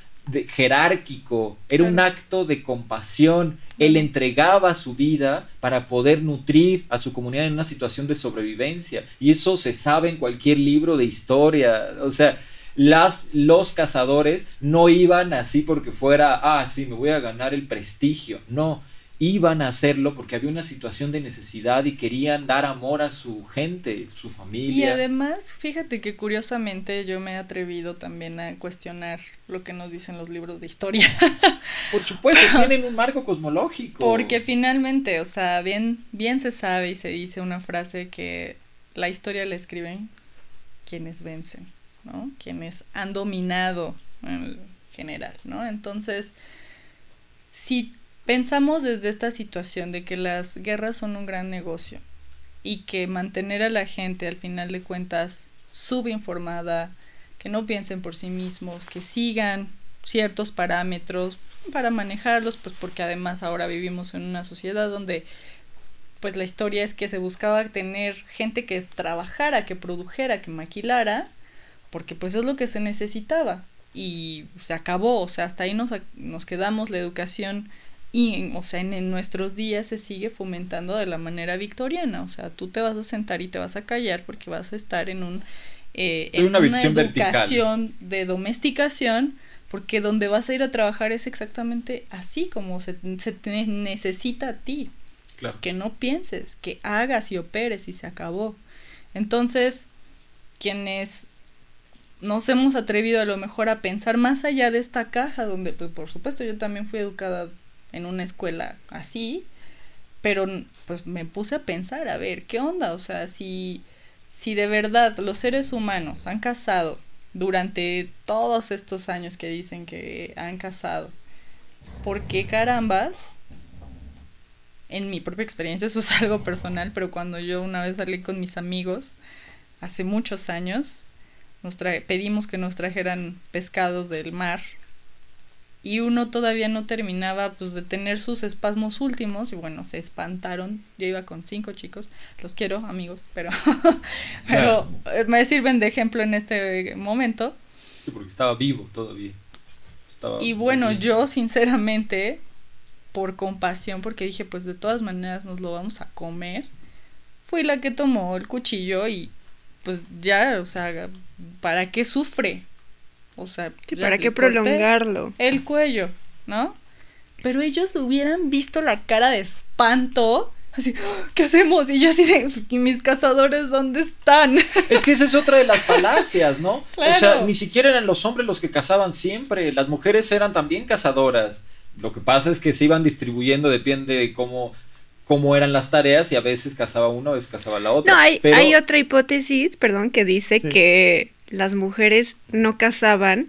jerárquico, era un acto de compasión. Él entregaba su vida para poder nutrir a su comunidad en una situación de sobrevivencia. Y eso se sabe en cualquier libro de historia. O sea, las, los cazadores no iban así porque fuera, ah, sí, me voy a ganar el prestigio. No, iban a hacerlo porque había una situación de necesidad y querían dar amor a su gente, su familia. Y además, fíjate que curiosamente yo me he atrevido también a cuestionar lo que nos dicen los libros de historia. Por supuesto, tienen un marco cosmológico. Porque finalmente, o sea, bien, bien se sabe y se dice una frase que la historia la escriben quienes vencen, ¿no? Quienes han dominado en general, ¿no? Entonces, si Pensamos desde esta situación de que las guerras son un gran negocio y que mantener a la gente al final de cuentas subinformada, que no piensen por sí mismos, que sigan ciertos parámetros para manejarlos, pues porque además ahora vivimos en una sociedad donde pues la historia es que se buscaba tener gente que trabajara, que produjera, que maquilara, porque pues es lo que se necesitaba. Y se acabó, o sea, hasta ahí nos, nos quedamos, la educación y, o sea, en, nuestros días se sigue fomentando de la manera victoriana. O sea, tú te vas a sentar y te vas a callar porque vas a estar en un eh, en una, educación de domesticación, porque donde vas a ir a trabajar es exactamente así como se, se necesita a ti. Que no pienses, que hagas y operes y se acabó. Entonces, quienes nos hemos atrevido a lo mejor a pensar más allá de esta caja, donde, pues por supuesto, yo también fui educada en una escuela así, pero pues me puse a pensar, a ver, ¿qué onda? O sea, si, si de verdad los seres humanos han casado durante todos estos años que dicen que han casado, ¿por qué carambas? En mi propia experiencia, eso es algo personal, pero cuando yo una vez salí con mis amigos, hace muchos años, nos pedimos que nos trajeran pescados del mar y uno todavía no terminaba pues de tener sus espasmos últimos y bueno, se espantaron. Yo iba con cinco chicos, los quiero amigos, pero, pero eh, me sirven de ejemplo en este momento. Sí, porque estaba vivo todavía. y bueno, yo sinceramente, por compasión, porque dije pues de todas maneras nos lo vamos a comer, fui la que tomó el cuchillo y pues ya, o sea, ¿para qué sufre? O sea, ¿para qué prolongarlo? El cuello, ¿no? Pero ellos hubieran visto la cara de espanto. Así, ¿qué hacemos? Y yo así de, ¿y mis cazadores dónde están? Es que esa es otra de las falacias, ¿no? O sea, ni siquiera eran los hombres los que cazaban siempre, las mujeres eran también cazadoras. Lo que pasa es que se iban distribuyendo, depende de cómo, cómo eran las tareas y a veces cazaba uno, a veces cazaba la otra. No, hay, hay otra hipótesis, perdón, que dice que las mujeres no cazaban,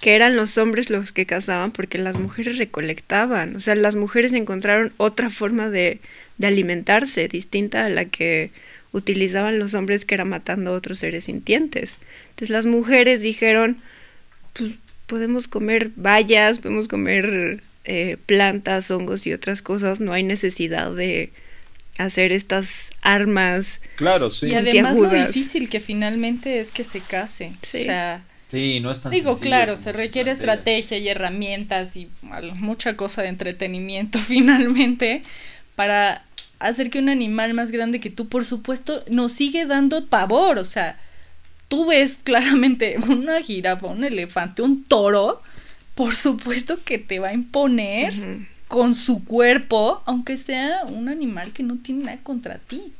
que eran los hombres los que cazaban porque las mujeres recolectaban, o sea, las mujeres encontraron otra forma de, de alimentarse distinta a la que utilizaban los hombres que era matando a otros seres sintientes. Entonces las mujeres dijeron, pues podemos comer bayas, podemos comer eh, plantas, hongos y otras cosas, no hay necesidad de hacer estas armas. Claro, sí. Y además lo difícil que finalmente es que se case. Sí. O sea, sí, no es tan Digo, claro, se requiere estrategia y herramientas y mucha cosa de entretenimiento finalmente para hacer que un animal más grande que tú, por supuesto, nos sigue dando pavor. O sea, tú ves claramente una jirafa, un elefante, un toro, por supuesto que te va a imponer con su cuerpo, aunque sea un animal que no tiene nada contra ti.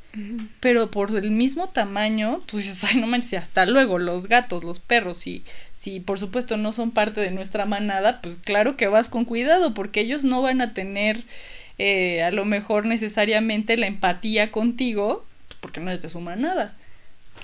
Pero por el mismo tamaño, tú dices, ay, no manches, hasta luego, los gatos, los perros, si, si por supuesto no son parte de nuestra manada, pues claro que vas con cuidado, porque ellos no van a tener eh, a lo mejor necesariamente la empatía contigo, pues porque no eres de su manada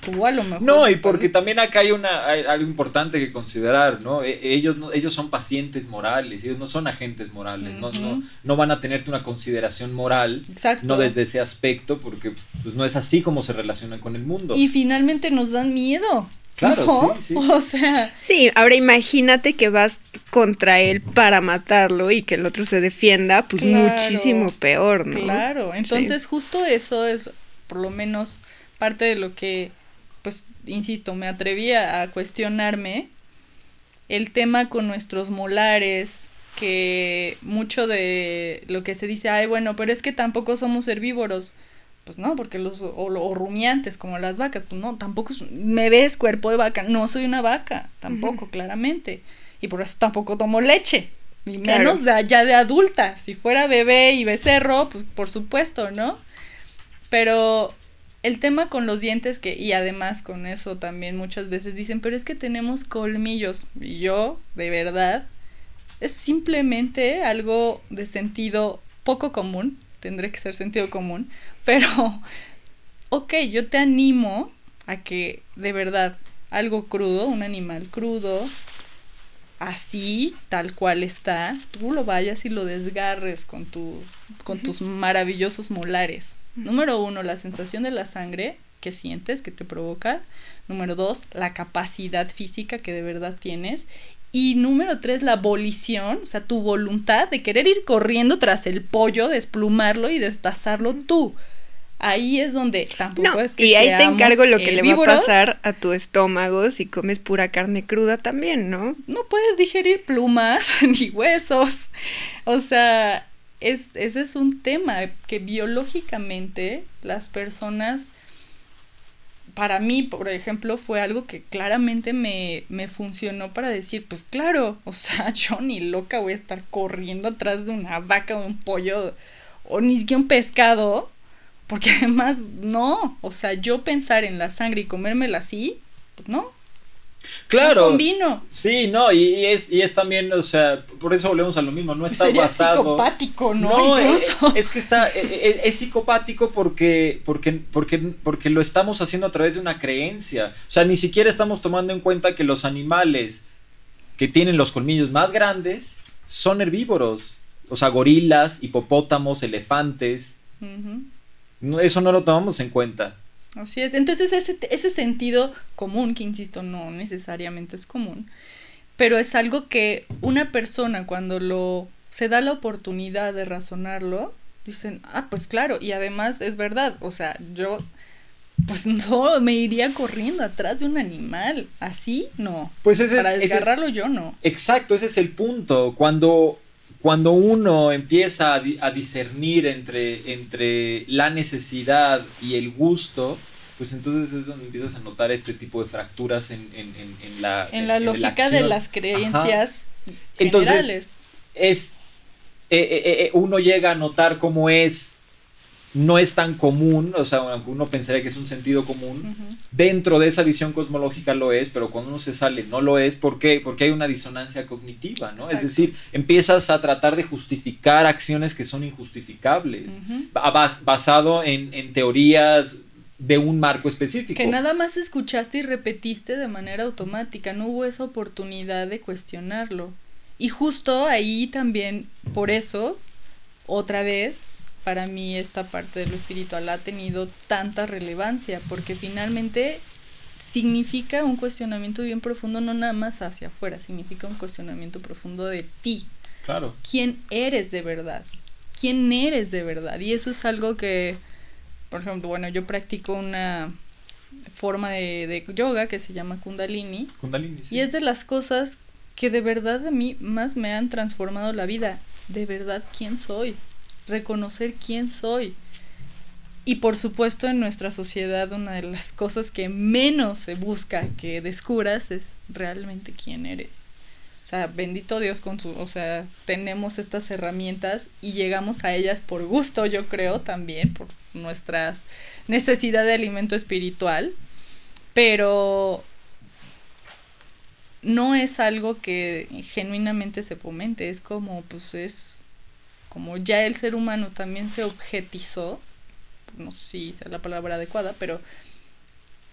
tú a lo mejor. No, y porque también acá hay, una, algo importante que considerar, ¿no? E, ellos, ¿no? ellos son pacientes morales, ellos no son agentes morales, no, no, no van a tenerte una consideración moral, no desde ese aspecto, porque pues, no es así como se relacionan con el mundo. Y finalmente nos dan miedo. Claro, sí, sí. O sea. Sí, ahora imagínate que vas contra él para matarlo y que el otro se defienda, pues muchísimo peor, ¿no? Claro, entonces justo eso es por lo menos parte de lo que insisto, me atreví a, cuestionarme el tema con nuestros molares, que mucho de lo que se dice, ay, bueno, pero es que tampoco somos herbívoros. Pues no, porque los, o, rumiantes como las vacas, pues no, tampoco me ves cuerpo de vaca, no soy una vaca, tampoco, claramente. Y por eso tampoco tomo leche, ni menos de allá de adulta. Si fuera bebé y becerro, pues por supuesto, ¿no? Pero el tema con los dientes que y además con eso también muchas veces dicen, pero es que tenemos colmillos y yo, de verdad, es simplemente algo de sentido poco común, tendré que ser sentido común, pero ok, yo te animo a que de verdad algo crudo, un animal crudo, así, tal cual está, tú lo vayas y lo desgarres con, tu, con tus maravillosos molares. Número uno, la sensación de la sangre que sientes, que te provoca. Número dos, la capacidad física que de verdad tienes. Y número tres, la abolición, o sea, tu voluntad de querer ir corriendo tras el pollo, desplumarlo y destazarlo tú. Ahí es donde tampoco es que Y ahí te encargo lo que le va a pasar a tu estómago si comes pura carne cruda también, ¿no? No puedes digerir plumas ni huesos. O sea, es, ese es un tema que biológicamente las personas, para mí, por ejemplo, fue algo que claramente me, me funcionó para decir, pues claro, o sea, yo ni loca voy a estar corriendo atrás de una vaca o un pollo o ni siquiera un pescado, porque además no, o sea, yo pensar en la sangre y comérmela así, pues no. Claro. Con vino. Sí, no, y, es, y es también, o sea, por eso volvemos a lo mismo, no está Sería basado. psicopático, ¿no? No, es, que está, eh, eh, es, psicopático porque, porque, porque, porque lo estamos haciendo a través de una creencia. O sea, ni siquiera estamos tomando en cuenta que los animales que tienen los colmillos más grandes son herbívoros. O sea, gorilas, hipopótamos, elefantes. No, eso no lo tomamos en cuenta. Así es. Entonces ese, ese sentido común, que insisto, no necesariamente es común, pero es algo que una persona cuando lo se da la oportunidad de razonarlo, dicen, ah, pues claro, y además es verdad, o sea, yo pues no me iría corriendo atrás de un animal, así no. Pues ese es- Para ese es- desgarrarlo yo no. Exacto, ese es el punto. Cuando, cuando uno empieza a, di- a discernir entre, entre la necesidad y el gusto, pues entonces es donde empiezas a notar este tipo de fracturas en, en- en- en la En la lógica de las creencias Entonces, generales. Es, eh, eh, eh, uno llega a notar cómo es, no es tan común, o sea, aunque uno pensaría que es un sentido común, dentro de esa visión cosmológica lo es, pero cuando uno se sale no lo es, ¿por qué? Porque hay una disonancia cognitiva, ¿no? Es decir, empiezas a tratar de justificar acciones que son injustificables, bas- basado en, en teorías de un marco específico. Que nada más escuchaste y repetiste de manera automática, no hubo esa oportunidad de cuestionarlo. Y justo ahí también, por eso, otra vez, para mí esta parte de lo espiritual ha tenido tanta relevancia, porque finalmente significa un cuestionamiento bien profundo, no nada más hacia afuera, significa un cuestionamiento profundo de ti, Claro. quién eres de verdad, quién eres de verdad. Y eso es algo que, por ejemplo, bueno, yo practico una forma de, de yoga que se llama kundalini Kundalini, sí. y es de las cosas que de verdad a mí más me han transformado la vida. De verdad, ¿quién soy? Reconocer quién soy. Y por supuesto en nuestra sociedad una de las cosas que menos se busca que descubras es realmente quién eres. O sea, bendito Dios con su, o sea, tenemos estas herramientas y llegamos a ellas por gusto, yo creo también, por nuestras necesidad de alimento espiritual, pero no es algo que genuinamente se fomente, es como, pues es como ya el ser humano también se objetizó, no sé si sea la palabra adecuada, pero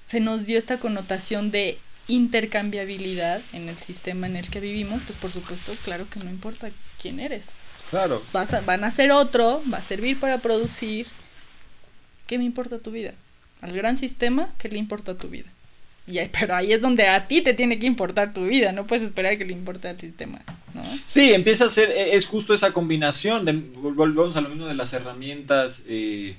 se nos dio esta connotación de intercambiabilidad en el sistema en el que vivimos, pues por supuesto, claro que no importa quién eres. Claro. Vas a, van a ser otro, va a servir para producir. ¿Qué me importa tu vida? Al gran sistema, ¿qué le importa tu vida? Y pero ahí es donde a ti te tiene que importar tu vida, no puedes esperar que le importe al sistema, ¿no? Sí, empieza a ser, e- es justo esa combinación, de, vol- volvemos a lo mismo de las herramientas eh,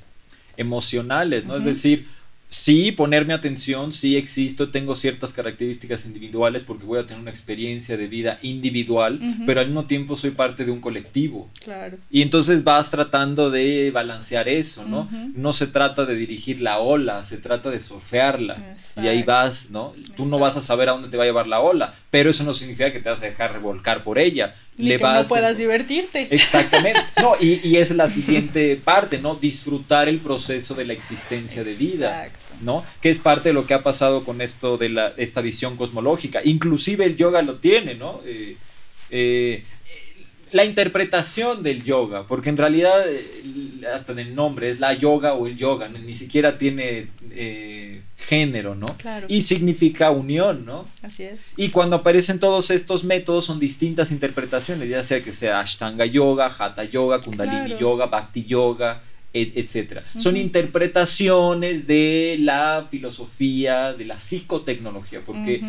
emocionales, ¿no? Es decir, sí, ponerme atención, sí existo, tengo ciertas características individuales porque voy a tener una experiencia de vida individual, pero al mismo tiempo soy parte de un colectivo. Claro. Y entonces vas tratando de balancear eso, ¿no? No se trata de dirigir la ola, se trata de surfearla. Y ahí vas, ¿no? Tú no vas a saber a dónde te va a llevar la ola, pero eso no significa que te vas a dejar revolcar por ella. Ni Le que vas no puedas divertirte. Exactamente. No, y, y es la siguiente parte, ¿no? Disfrutar el proceso de la existencia de vida. Exacto. ¿no? Que es parte de lo que ha pasado con esto de la, esta visión cosmológica. Inclusive el yoga lo tiene, ¿no? Eh, eh, la interpretación del yoga, porque en realidad eh, hasta del nombre es la yoga o el yoga, ni siquiera tiene eh, género, ¿no? Claro. Y significa unión, ¿no? Así es. Y cuando aparecen todos estos métodos son distintas interpretaciones, ya sea que sea Ashtanga Yoga, Hatha Yoga, Kundalini Claro. Yoga, Bhakti Yoga, et- etcétera. Son interpretaciones de la filosofía, de la psicotecnología, porque.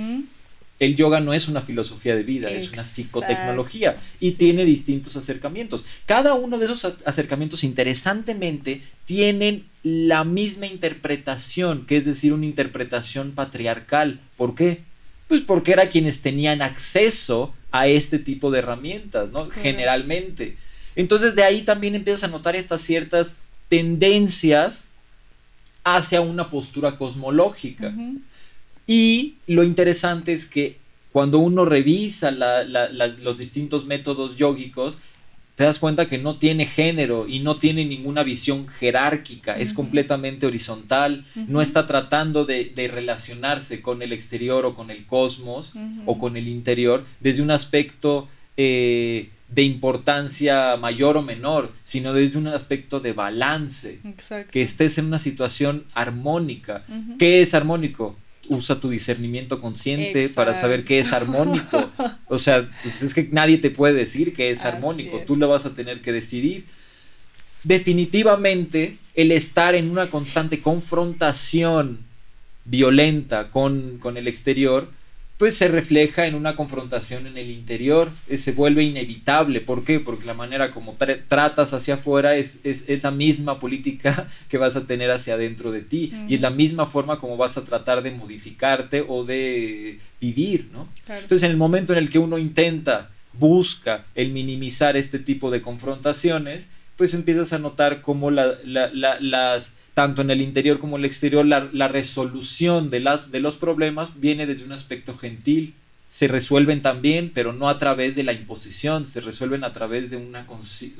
El yoga no es una filosofía de vida, es una psicotecnología y sí. tiene distintos acercamientos. Cada uno de esos acercamientos, interesantemente, tienen la misma interpretación, que es decir, una interpretación patriarcal. ¿Por qué? Pues porque era quienes tenían acceso a este tipo de herramientas, ¿no? Generalmente. Entonces de ahí también empiezas a notar estas ciertas tendencias hacia una postura cosmológica. Y lo interesante es que cuando uno revisa la- la- la- los distintos métodos yógicos, te das cuenta que no tiene género y no tiene ninguna visión jerárquica, es completamente horizontal, no está tratando de, relacionarse con el exterior o con el cosmos o con el interior desde un aspecto eh, de importancia mayor o menor, sino desde un aspecto de balance, que estés en una situación armónica. ¿Qué es armónico? Usa tu discernimiento consciente para saber qué es armónico. O sea, pues es que nadie te puede decir que es armónico, tú lo vas a tener que decidir. Definitivamente, el estar en una constante confrontación violenta con, con el exterior pues se refleja en una confrontación en el interior, eh, se vuelve inevitable. ¿Por qué? Porque la manera como tratas hacia afuera es, es, la misma política que vas a tener hacia adentro de ti y es la misma forma como vas a tratar de modificarte o de vivir, ¿no? Entonces, en el momento en el que uno intenta, busca el minimizar este tipo de confrontaciones, pues empiezas a notar cómo las tanto en el interior como en el exterior, la, resolución de, las, de los problemas viene desde un aspecto gentil. Se resuelven también, pero no a través de la imposición, se resuelven a través de una,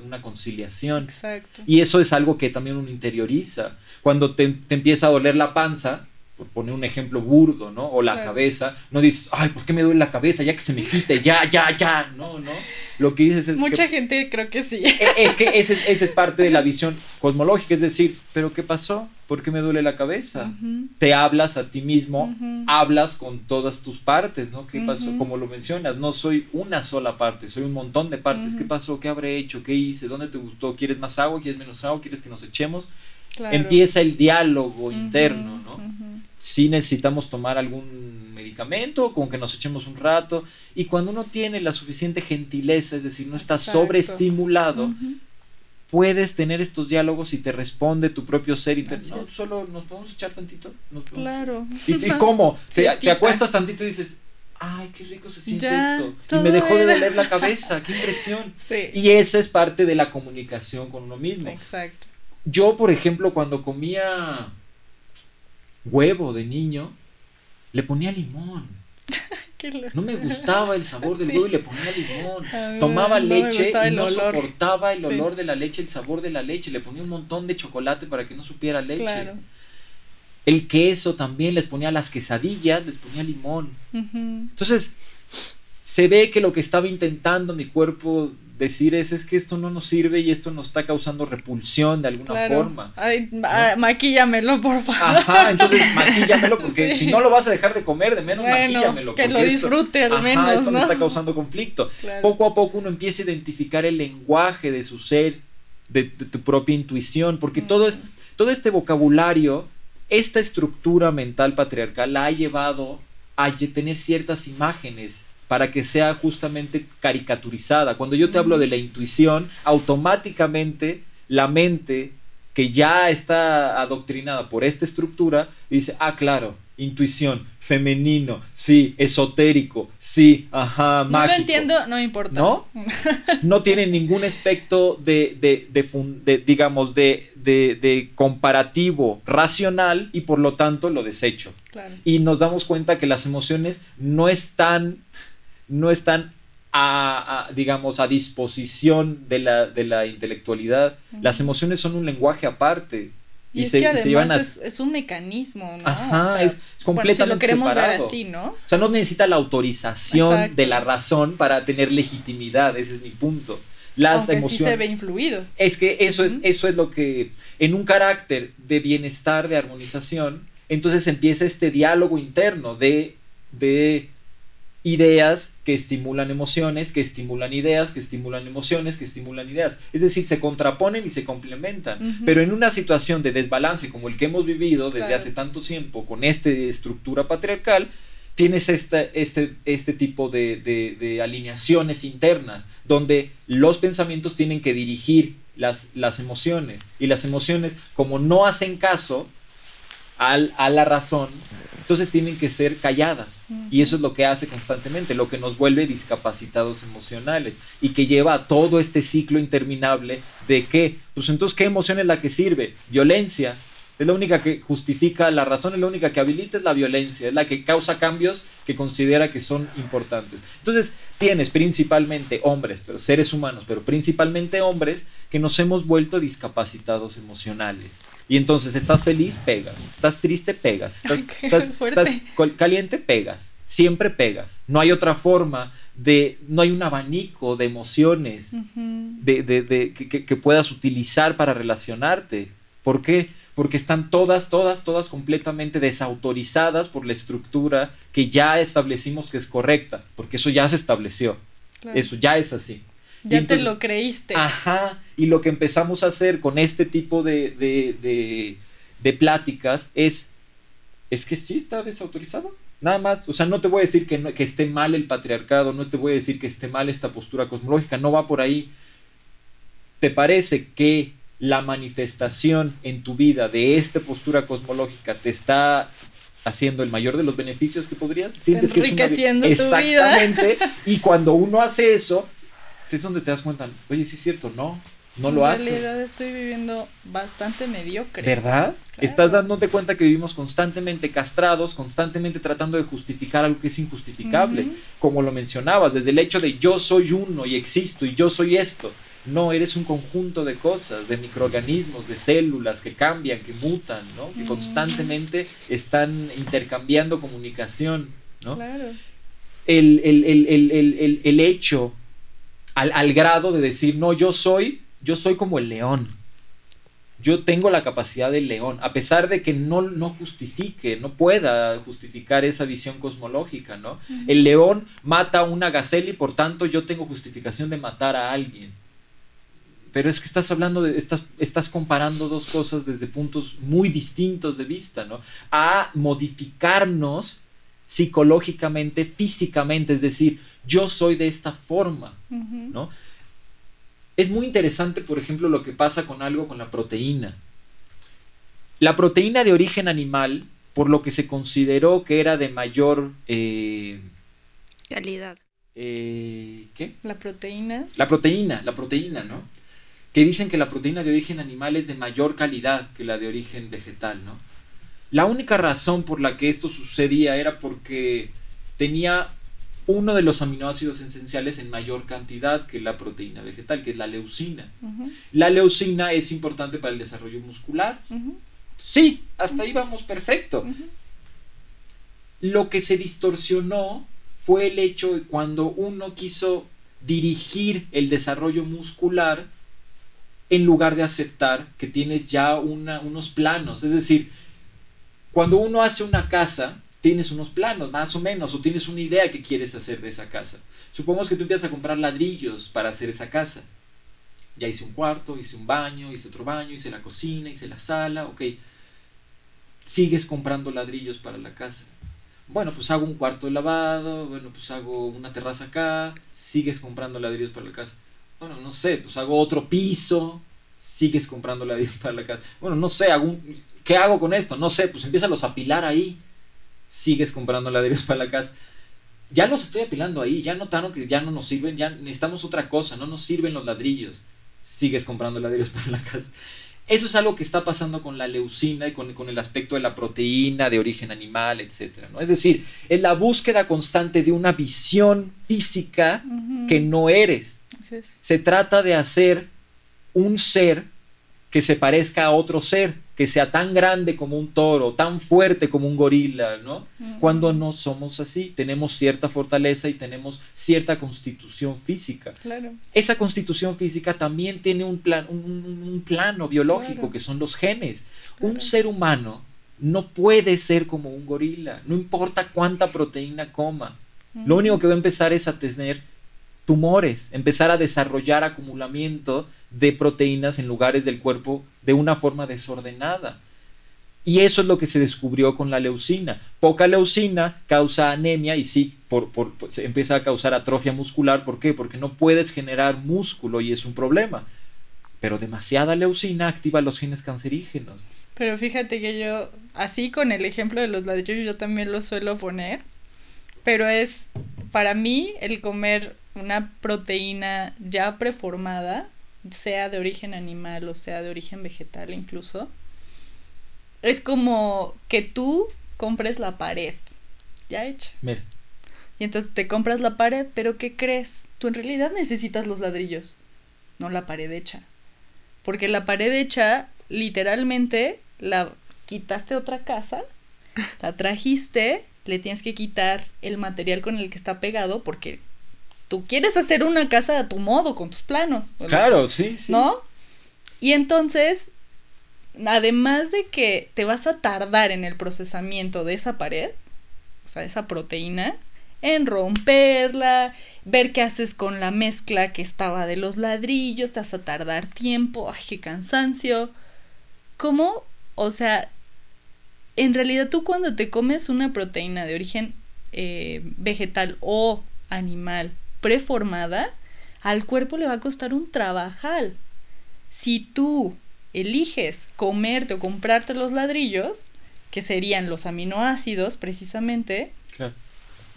una conciliación. Exacto. Y eso es algo que también uno interioriza. Cuando te, te empieza a doler la panza, por poner un ejemplo burdo, ¿no? O la cabeza, no dices, ay, ¿por qué me duele la cabeza? Ya que se me quite, ya, ya, ya, no, no. Lo que dices es... Mucha gente creo que sí. E, es que esa es, parte de la visión cosmológica, es decir, ¿pero qué pasó? ¿Por qué me duele la cabeza? Te hablas a ti mismo, hablas con todas tus partes, ¿no? ¿Qué pasó? Como lo mencionas, no soy una sola parte, soy un montón de partes. ¿Qué pasó? ¿Qué habré hecho? ¿Qué hice? ¿Dónde te gustó? ¿Quieres más agua? ¿Quieres menos agua? ¿Quieres que nos echemos? Empieza el diálogo interno, ¿no? si necesitamos tomar algún medicamento, como que nos echemos un rato. Y cuando uno tiene la suficiente gentileza, es decir, no está sobreestimulado, puedes tener estos diálogos y te responde tu propio ser interno. No, solo nos podemos echar tantito. claro. ¿Y, cómo? te, acuestas tantito y dices, ay, qué rico se siente esto. Y me dejó de doler la cabeza, qué impresión. Y esa es parte de la comunicación con uno mismo. Exacto. Yo, por ejemplo, cuando comía huevo de niño, le ponía limón. no me gustaba el sabor del huevo y le ponía limón. Tomaba leche y no soportaba el olor de la leche, el sabor de la leche. Le ponía un montón de chocolate para que no supiera leche. El queso también les ponía las quesadillas, les ponía limón. Entonces, se ve que lo que estaba intentando mi cuerpo decir es, es que esto no nos sirve y esto nos está causando repulsión de alguna forma. Ay, maquíllamelo, por favor. Ajá, entonces maquíllamelo porque si no lo vas a dejar de comer, de menos maquíllamelo. Que lo disfrute al menos. Esto ¿no? está causando conflicto. Poco a poco uno empieza a identificar el lenguaje de su ser, de, tu propia intuición, porque todo, es, mm. todo este vocabulario, esta estructura mental patriarcal la ha llevado a tener ciertas imágenes para que sea justamente caricaturizada. Cuando yo te hablo de la intuición, automáticamente la mente que ya está adoctrinada por esta estructura dice, ah, claro, intuición, femenino, sí, esotérico, sí, ajá, mágico. No lo entiendo, no me importa. ¿No? No tiene ningún aspecto de, de, de, digamos, de, de, comparativo racional y por lo tanto lo desecho. Y nos damos cuenta que las emociones no están no están a, digamos, a disposición de la, de la intelectualidad. Las emociones son un lenguaje aparte. Y, es que además es, un mecanismo, ¿no? Ajá, es, completamente separado. ¿no? O sea, no necesita la autorización de la razón para tener legitimidad, ese es mi punto. Las emociones. Sí se ve influido. Es que eso es, eso es lo que, en un carácter de bienestar, de armonización, entonces empieza este diálogo interno de, de ideas que estimulan emociones, que estimulan ideas, que estimulan emociones, que estimulan ideas. Es decir, se contraponen y se complementan. Pero en una situación de desbalance como el que hemos vivido desde hace tanto tiempo con esta estructura patriarcal, tienes este, este tipo de, de, alineaciones internas donde los pensamientos tienen que dirigir las, las emociones y las emociones como no hacen caso al, a la razón, entonces tienen que ser calladas. Y eso es lo que hace constantemente, lo que nos vuelve discapacitados emocionales y que lleva a todo este ciclo interminable de que, pues entonces, ¿qué emoción es la que sirve? Violencia. Es la única que justifica la razón, es la única que habilita es la violencia, es la que causa cambios que considera que son importantes. Entonces, tienes principalmente hombres, pero seres humanos, pero principalmente hombres que nos hemos vuelto discapacitados emocionales. Y entonces, estás feliz, pegas. Estás triste, pegas. Estás, estás, estás caliente, pegas. Siempre pegas. No hay otra forma de, no hay un abanico de emociones de, de, de que, que, puedas utilizar para relacionarte. ¿Por qué? Porque están todas, todas, todas completamente desautorizadas por la estructura que ya establecimos que es correcta, porque eso ya se estableció. Eso ya es así. Ya te lo creíste. Ajá. Y lo que empezamos a hacer con este tipo de, de, de, de pláticas es, es que sí está desautorizado. Nada más, o sea, no te voy a decir que, que esté mal el patriarcado, no te voy a decir que esté mal esta postura cosmológica, no va por ahí. ¿Te parece que la manifestación en tu vida de esta postura cosmológica te está haciendo el mayor de los beneficios que podrías? ¿Sientes que es una... Exactamente. y cuando uno hace eso, es donde te das cuenta, oye, sí es cierto, no, no lo hace. En realidad estoy viviendo bastante mediocre. ¿Verdad? Estás dándote cuenta que vivimos constantemente castrados, constantemente tratando de justificar algo que es injustificable. Como lo mencionabas, desde el hecho de yo soy uno y existo y yo soy esto. No, eres un conjunto de cosas, de microorganismos, de células que cambian, que mutan, ¿no? Que constantemente están intercambiando comunicación, ¿no? Claro. El, el, el, el hecho al, al grado de decir, no, yo soy yo soy como el león. Yo tengo la capacidad del león, a pesar de que no, no justifique, no pueda justificar esa visión cosmológica, ¿no? El león mata a una gacela y por tanto yo tengo justificación de matar a alguien. Pero es que estás hablando de, estás, estás comparando dos cosas desde puntos muy distintos de vista, ¿no? A modificarnos psicológicamente, físicamente, es decir, yo soy de esta forma, ¿no? Es muy interesante, por ejemplo, lo que pasa con algo con la proteína. La proteína de origen animal, por lo que se consideró que era de mayor... Eh, Calidad. Eh, ¿Qué? La proteína. La proteína, la proteína, ¿no? Que dicen que la proteína de origen animal es de mayor calidad que la de origen vegetal, ¿no? La única razón por la que esto sucedía era porque tenía uno de los aminoácidos esenciales en mayor cantidad que la proteína vegetal, que es la leucina. La leucina es importante para el desarrollo muscular. Sí, hasta ahí vamos perfecto. Lo que se distorsionó fue el hecho de cuando uno quiso dirigir el desarrollo muscular en lugar de aceptar que tienes ya unos planos. Es decir, cuando uno hace una casa, tienes unos planos, más o menos, o tienes una idea que quieres hacer de esa casa. Supongamos que tú empiezas a comprar ladrillos para hacer esa casa. Ya hice un cuarto, hice un baño, hice otro baño, hice la cocina, hice la sala, ok. Sigues comprando ladrillos para la casa. Bueno, pues hago un cuarto de lavado, bueno, pues hago una terraza acá, sigues comprando ladrillos para la casa. Bueno, no sé, pues hago otro piso, sigues comprando ladrillos para la casa. Bueno, no sé, hago ¿qué hago con esto? No sé, pues empieza a apilar ahí sigues comprando ladrillos para la casa. Ya los estoy apilando ahí, ya notaron que ya no nos sirven, ya necesitamos otra cosa, no nos sirven los ladrillos. Sigues comprando ladrillos para la casa. Eso es algo que está pasando con la leucina y con, con el aspecto de la proteína de origen animal, etc. ¿no? Es decir, es la búsqueda constante de una visión física que no eres. Se trata de hacer un ser que se parezca a otro ser que sea tan grande como un toro, tan fuerte como un gorila, ¿no? Cuando no somos así, tenemos cierta fortaleza y tenemos cierta constitución física. Claro. Esa constitución física también tiene un, plan, un, plano biológico, que son los genes. Un ser humano no puede ser como un gorila, no importa cuánta proteína coma. Lo único que va a empezar es a tener tumores, empezar a desarrollar acumulamiento de proteínas en lugares del cuerpo de una forma desordenada. Y eso es lo que se descubrió con la leucina. Poca leucina causa anemia y sí, por, por, se empieza a causar atrofia muscular. ¿Por qué? Porque no puedes generar músculo y es un problema. Pero demasiada leucina activa los genes cancerígenos. Pero fíjate que yo, así con el ejemplo de los ladrillos, yo también lo suelo poner. Pero es, para mí, el comer una proteína ya preformada sea de origen animal o sea de origen vegetal incluso, es como que tú compres la pared ya hecha. Mira. Y entonces te compras la pared, pero ¿qué crees? Tú en realidad necesitas los ladrillos, no la pared hecha. Porque la pared hecha, literalmente, la quitaste otra casa, la trajiste, le tienes que quitar el material con el que está pegado, porque tú quieres hacer una casa a tu modo, con tus planos. Claro, sí, sí. ¿No? Y entonces, además de que te vas a tardar en el procesamiento de esa pared, o sea, esa proteína, en romperla, ver qué haces con la mezcla que estaba de los ladrillos, te vas a tardar tiempo, ay, qué cansancio. ¿Cómo? O sea, en realidad tú cuando te comes una proteína de origen eh, vegetal o animal preformada, al cuerpo le va a costar un trabajal. Si tú eliges comerte o comprarte los ladrillos, que serían los aminoácidos precisamente,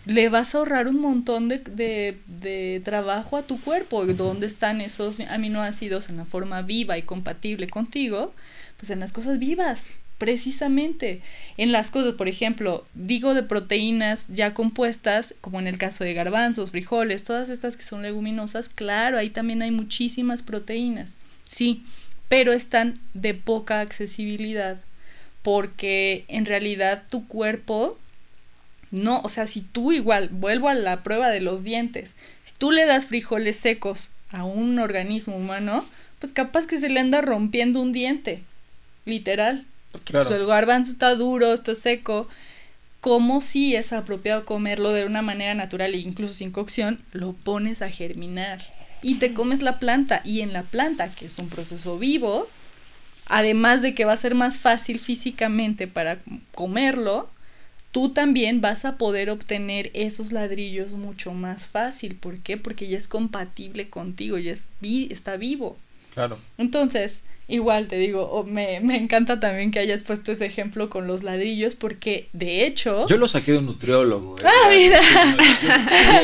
le vas a ahorrar un montón de, de, trabajo a tu cuerpo. ¿Dónde están esos aminoácidos en la forma viva y compatible contigo? Pues en las cosas vivas, precisamente. En las cosas, por ejemplo, digo de proteínas ya compuestas, como en el caso de garbanzos, frijoles, todas estas que son leguminosas, claro, ahí también hay muchísimas proteínas, sí, pero están de poca accesibilidad porque en realidad tu cuerpo no, o sea, si tú igual, vuelvo a la prueba de los dientes, si tú le das frijoles secos a un organismo humano, pues capaz que se le anda rompiendo un diente, literal, porque pues, el garbanzo está duro, está seco, como si es apropiado comerlo de una manera natural e incluso sin cocción, lo pones a germinar y te comes la planta y en la planta, que es un proceso vivo, además de que va a ser más fácil físicamente para comerlo, tú también vas a poder obtener esos ladrillos mucho más fácil. ¿Por qué? Porque ya es compatible contigo, ya es está vivo. Claro. Entonces, igual te digo, me, encanta también que hayas puesto ese ejemplo con los ladrillos, porque de hecho. Yo lo saqué de un nutriólogo. ¿eh? Ah, mira.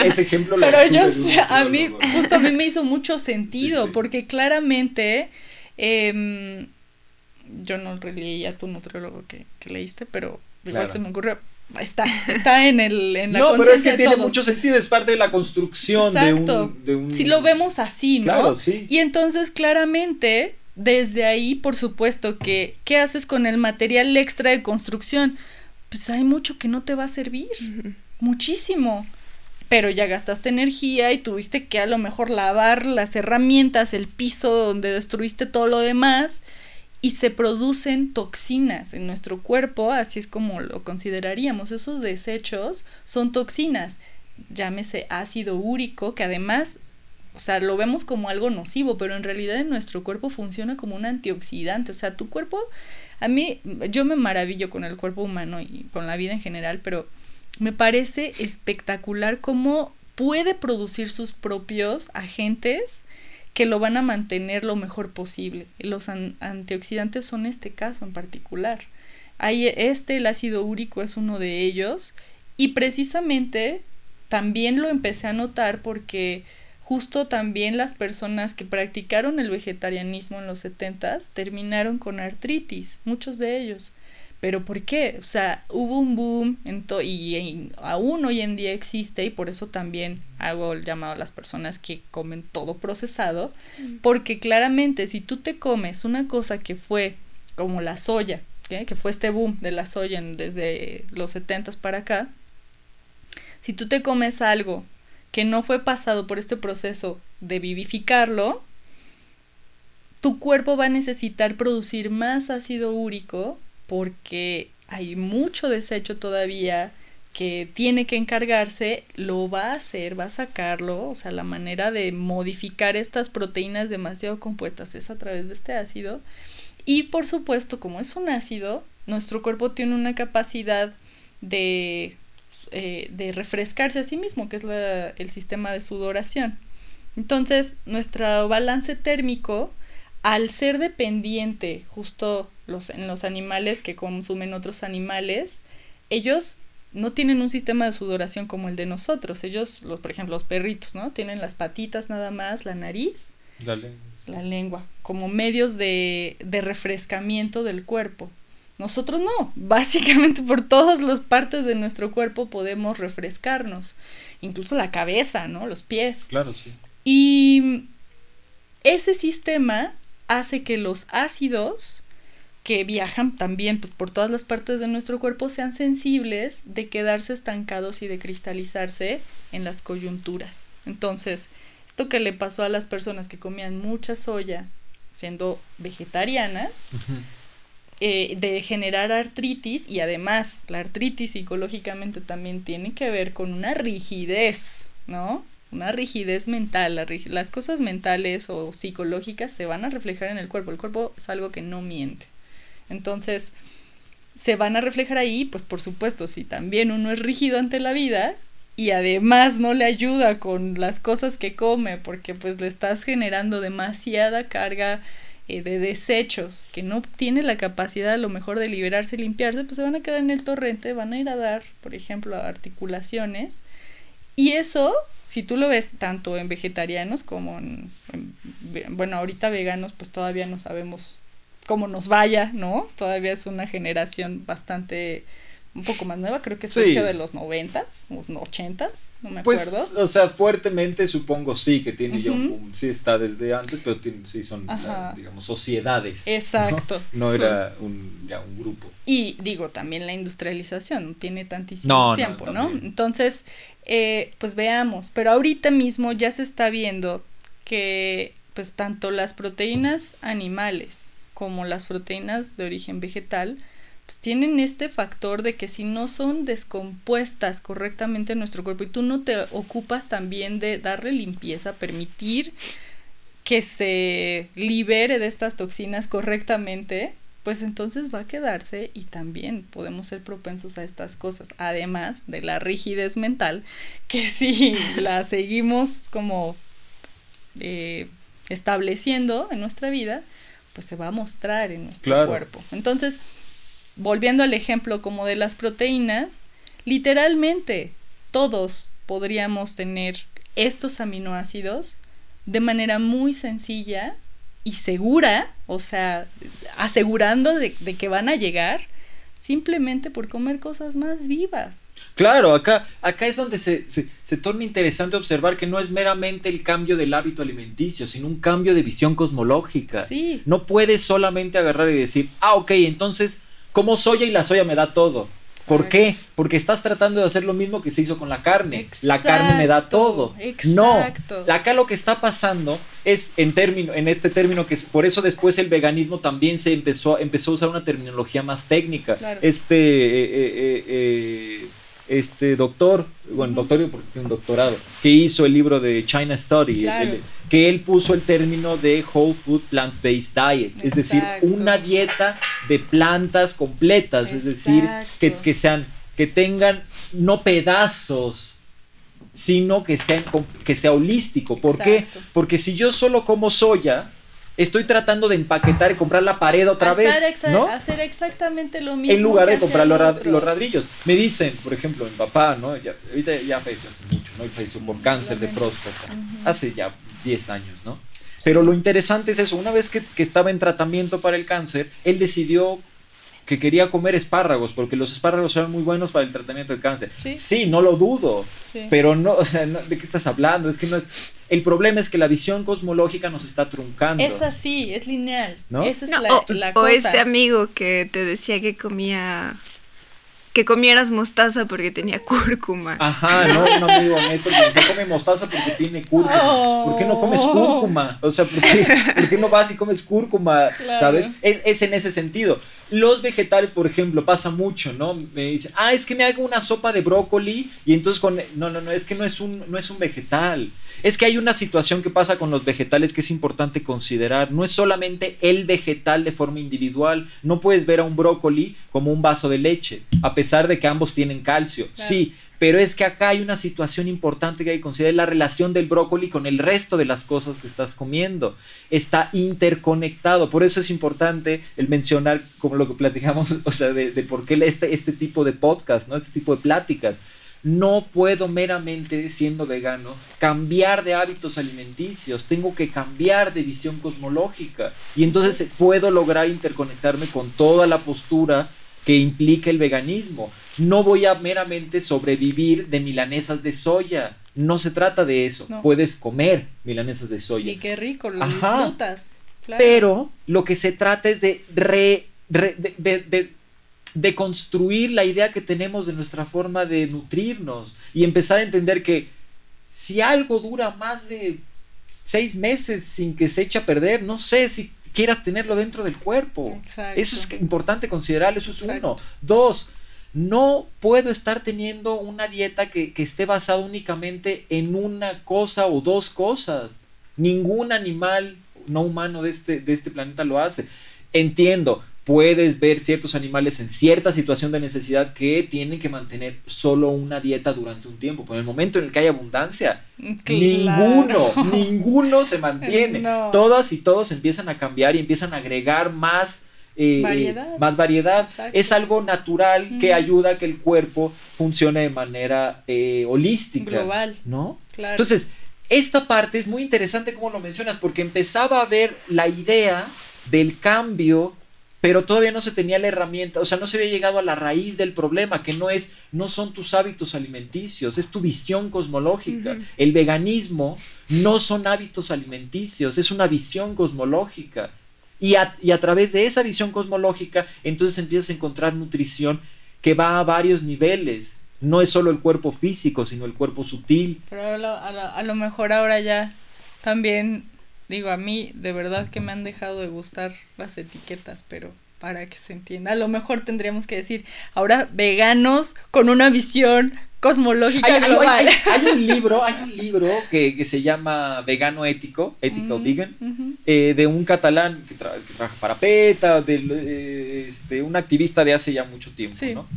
Ese ejemplo lo Pero yo, a mí, justo a mí me hizo mucho sentido, porque claramente. Eh, yo no leí a tu nutriólogo que, leíste, pero igual se me ocurrió. Está, está en, el, en la No, pero es que tiene mucho sentido, es parte de la construcción de un, de un, Si lo vemos así, ¿no? Claro, sí. Y entonces, claramente, desde ahí, por supuesto, que ¿qué haces con el material extra de construcción? Pues hay mucho que no te va a servir. Muchísimo pero ya gastaste energía y tuviste que a lo mejor lavar las herramientas, el piso donde destruiste todo lo demás y se producen toxinas en nuestro cuerpo, así es como lo consideraríamos. Esos desechos son toxinas, llámese ácido úrico, que además, o sea, lo vemos como algo nocivo, pero en realidad en nuestro cuerpo funciona como un antioxidante. O sea, tu cuerpo, a mí, yo me maravillo con el cuerpo humano y con la vida en general, pero me parece espectacular cómo puede producir sus propios agentes que lo van a mantener lo mejor posible. Los antioxidantes son este caso en particular. Hay este, el ácido úrico es uno de ellos y precisamente también lo empecé a notar porque justo también las personas que practicaron el vegetarianismo en los setentas terminaron con artritis, muchos de ellos. Pero ¿por qué? O sea, hubo un boom y, aún hoy en día existe y por eso también hago el llamado a las personas que comen todo procesado, mm. porque claramente si tú te comes una cosa que fue como la soya, que fue este boom de la soya desde los 70 para acá, si tú te comes algo que no fue pasado por este proceso de vivificarlo, tu cuerpo va a necesitar producir más ácido úrico porque hay mucho desecho todavía que tiene que encargarse, lo va a hacer, va a sacarlo, o sea, la manera de modificar estas proteínas demasiado compuestas es a través de este ácido. Y por supuesto, como es un ácido, nuestro cuerpo tiene una capacidad de, eh, de refrescarse a sí mismo, que es el sistema de sudoración. Entonces, nuestro balance térmico, al ser dependiente justo los, en los animales que consumen otros animales, ellos no tienen un sistema de sudoración como el de nosotros. Ellos, los, por ejemplo, los perritos, ¿no? Tienen las patitas nada más, la nariz, la lengua, la lengua como medios de, de refrescamiento del cuerpo. Nosotros no, básicamente por todas las partes de nuestro cuerpo podemos refrescarnos, incluso la cabeza, ¿no? Los pies. Claro, sí. Y ese sistema hace que los ácidos que viajan también pues, por todas las partes de nuestro cuerpo sean sensibles de quedarse estancados y de cristalizarse en las coyunturas. Entonces, esto que le pasó a las personas que comían mucha soya siendo vegetarianas, eh, de generar artritis y además la artritis psicológicamente también tiene que ver con una rigidez, ¿no? Una rigidez mental, las cosas mentales o psicológicas se van a reflejar en el cuerpo, el cuerpo es algo que no miente. Entonces, se van a reflejar ahí, pues por supuesto, si también uno es rígido ante la vida y además no le ayuda con las cosas que come porque pues le estás generando demasiada carga eh, de desechos que no tiene la capacidad a lo mejor de liberarse y limpiarse, pues se van a quedar en el torrente, van a ir a dar, por ejemplo, articulaciones. Y eso, si tú lo ves tanto en vegetarianos como en, bueno, ahorita veganos, pues todavía no sabemos cómo nos vaya, ¿no? Todavía es una generación bastante un poco más nueva, creo que es de los noventas, ochentas, no me pues, acuerdo. O sea, fuertemente supongo sí, que tiene ya un, sí está desde antes, pero sí son, digamos, sociedades. Exacto. No, era un, ya un grupo. Y digo, también la industrialización no tiene tantísimo tiempo, ¿no? Entonces, eh, pues veamos, pero ahorita mismo ya se está viendo que pues tanto las proteínas animales como las proteínas de origen vegetal, pues tienen este factor de que si no son descompuestas correctamente en nuestro cuerpo y tú no te ocupas también de darle limpieza, permitir que se libere de estas toxinas correctamente, pues entonces va a quedarse y también podemos ser propensos a estas cosas, además de la rigidez mental, que si la seguimos como eh, estableciendo en nuestra vida, pues se va a mostrar en nuestro cuerpo. Entonces, volviendo al ejemplo como de las proteínas, literalmente todos podríamos tener estos aminoácidos de manera muy sencilla y segura, o sea, asegurando de, que van a llegar simplemente por comer cosas más vivas. Claro, acá, acá es donde se, se, se, torna interesante observar que no es meramente el cambio del hábito alimenticio, sino un cambio de visión cosmológica. Sí. No puedes solamente agarrar y decir, ah, ok, entonces como soya y la soya me da todo. ¿Por qué? Porque estás tratando de hacer lo mismo que se hizo con la carne. la carne me da todo. No. Acá lo que está pasando es en término, en este término que es, por eso después el veganismo también se empezó, empezó a usar una terminología más técnica. Este eh, eh, eh, este doctor, bueno, doctor porque tiene un doctorado, que hizo el libro de China Study, que él puso el término de Whole Food Plant-Based Diet, es decir, una dieta de plantas completas, es decir, que, sean, que tengan no pedazos, sino que, sean, que sea holístico. ¿Por qué? Porque si yo solo como soya, estoy tratando de empaquetar y comprar la pared otra vez. ¿no? Hacer exactamente lo mismo. En lugar de comprar los, ladrillos. Me dicen, por ejemplo, mi papá, ¿no? Ya, ahorita ya falleció hace mucho, ¿no? Y falleció por cáncer de próstata. Hace ya 10 años, ¿no? Pero lo interesante es eso, una vez que, que estaba en tratamiento para el cáncer, él decidió que quería comer espárragos, porque los espárragos eran muy buenos para el tratamiento del cáncer. Sí, no lo dudo, pero no, o sea, ¿de qué estás hablando? Es que no es... El problema es que la visión cosmológica nos está truncando. Es así, es lineal. ¿No? Esa es la, o, la o este amigo que te decía que comía que comieras mostaza porque tenía cúrcuma. Ajá, no, un amigo neto que se come mostaza porque tiene cúrcuma. ¿Por qué no comes oh. cúrcuma? O sea, ¿por qué, no vas y comes cúrcuma? ¿Sabes? Es, en ese sentido. Los vegetales, por ejemplo, pasa mucho, ¿no? Me dicen, ah, es que me hago una sopa de brócoli y entonces con... No, no, no, es que no es un, no es un vegetal. Es que hay una situación que pasa con los vegetales que es importante considerar. No es solamente el vegetal de forma individual. No puedes ver a un brócoli como un vaso de leche, a pesar de que ambos tienen calcio. Sí, pero es que acá hay una situación importante que hay que considerar, la relación del brócoli con el resto de las cosas que estás comiendo. Está interconectado, por eso es importante el mencionar, como lo que platicamos, o sea, de, por qué este, este tipo de podcast, ¿no? Este tipo de pláticas no puedo meramente, siendo vegano, cambiar de hábitos alimenticios, tengo que cambiar de visión cosmológica. Y entonces eh, puedo lograr interconectarme con toda la postura que implica el veganismo. No voy a meramente sobrevivir de milanesas de soya. No se trata de eso. Puedes comer milanesas de soya. Y qué rico, lo disfrutas. Pero lo que se trata es de, re, de de construir la idea que tenemos de nuestra forma de nutrirnos y empezar a entender que si algo dura más de seis meses sin que se eche a perder, no sé si quieras tenerlo dentro del cuerpo. Eso es importante considerar, eso es uno. Dos, no puedo estar teniendo una dieta que, que esté basada únicamente en una cosa o dos cosas. Ningún animal no humano de este, de este planeta lo hace. Entiendo, puedes ver ciertos animales en cierta situación de necesidad que tienen que mantener solo una dieta durante un tiempo. Pero en el momento en el que hay abundancia, ninguno, ninguno se mantiene. Todas y todos empiezan a cambiar y empiezan a agregar más. Eh, variedad. Más variedad. Es algo natural que ayuda a que el cuerpo funcione de manera eh, holística. Global. ¿No? Entonces, esta parte es muy interesante como lo mencionas, porque empezaba a ver la idea del cambio pero todavía no se tenía la herramienta, o sea, no se había llegado a la raíz del problema, que no es, no son tus hábitos alimenticios, es tu visión cosmológica. El veganismo no son hábitos alimenticios, es una visión cosmológica. Y a, y a través de esa visión cosmológica, entonces empiezas a encontrar nutrición que va a varios niveles. No es solo el cuerpo físico, sino el cuerpo sutil. Pero a lo, a lo mejor ahora ya también Digo, a mí de verdad que me han dejado de gustar las etiquetas, pero para que se entienda, a lo mejor tendríamos que decir, ahora veganos con una visión cosmológica global. Hay, un libro, hay un libro que, se llama Vegano Ético, Ethical Vegan, eh, de un catalán que, trabaja para PETA, de, eh, este, un activista de hace ya mucho tiempo, ¿no?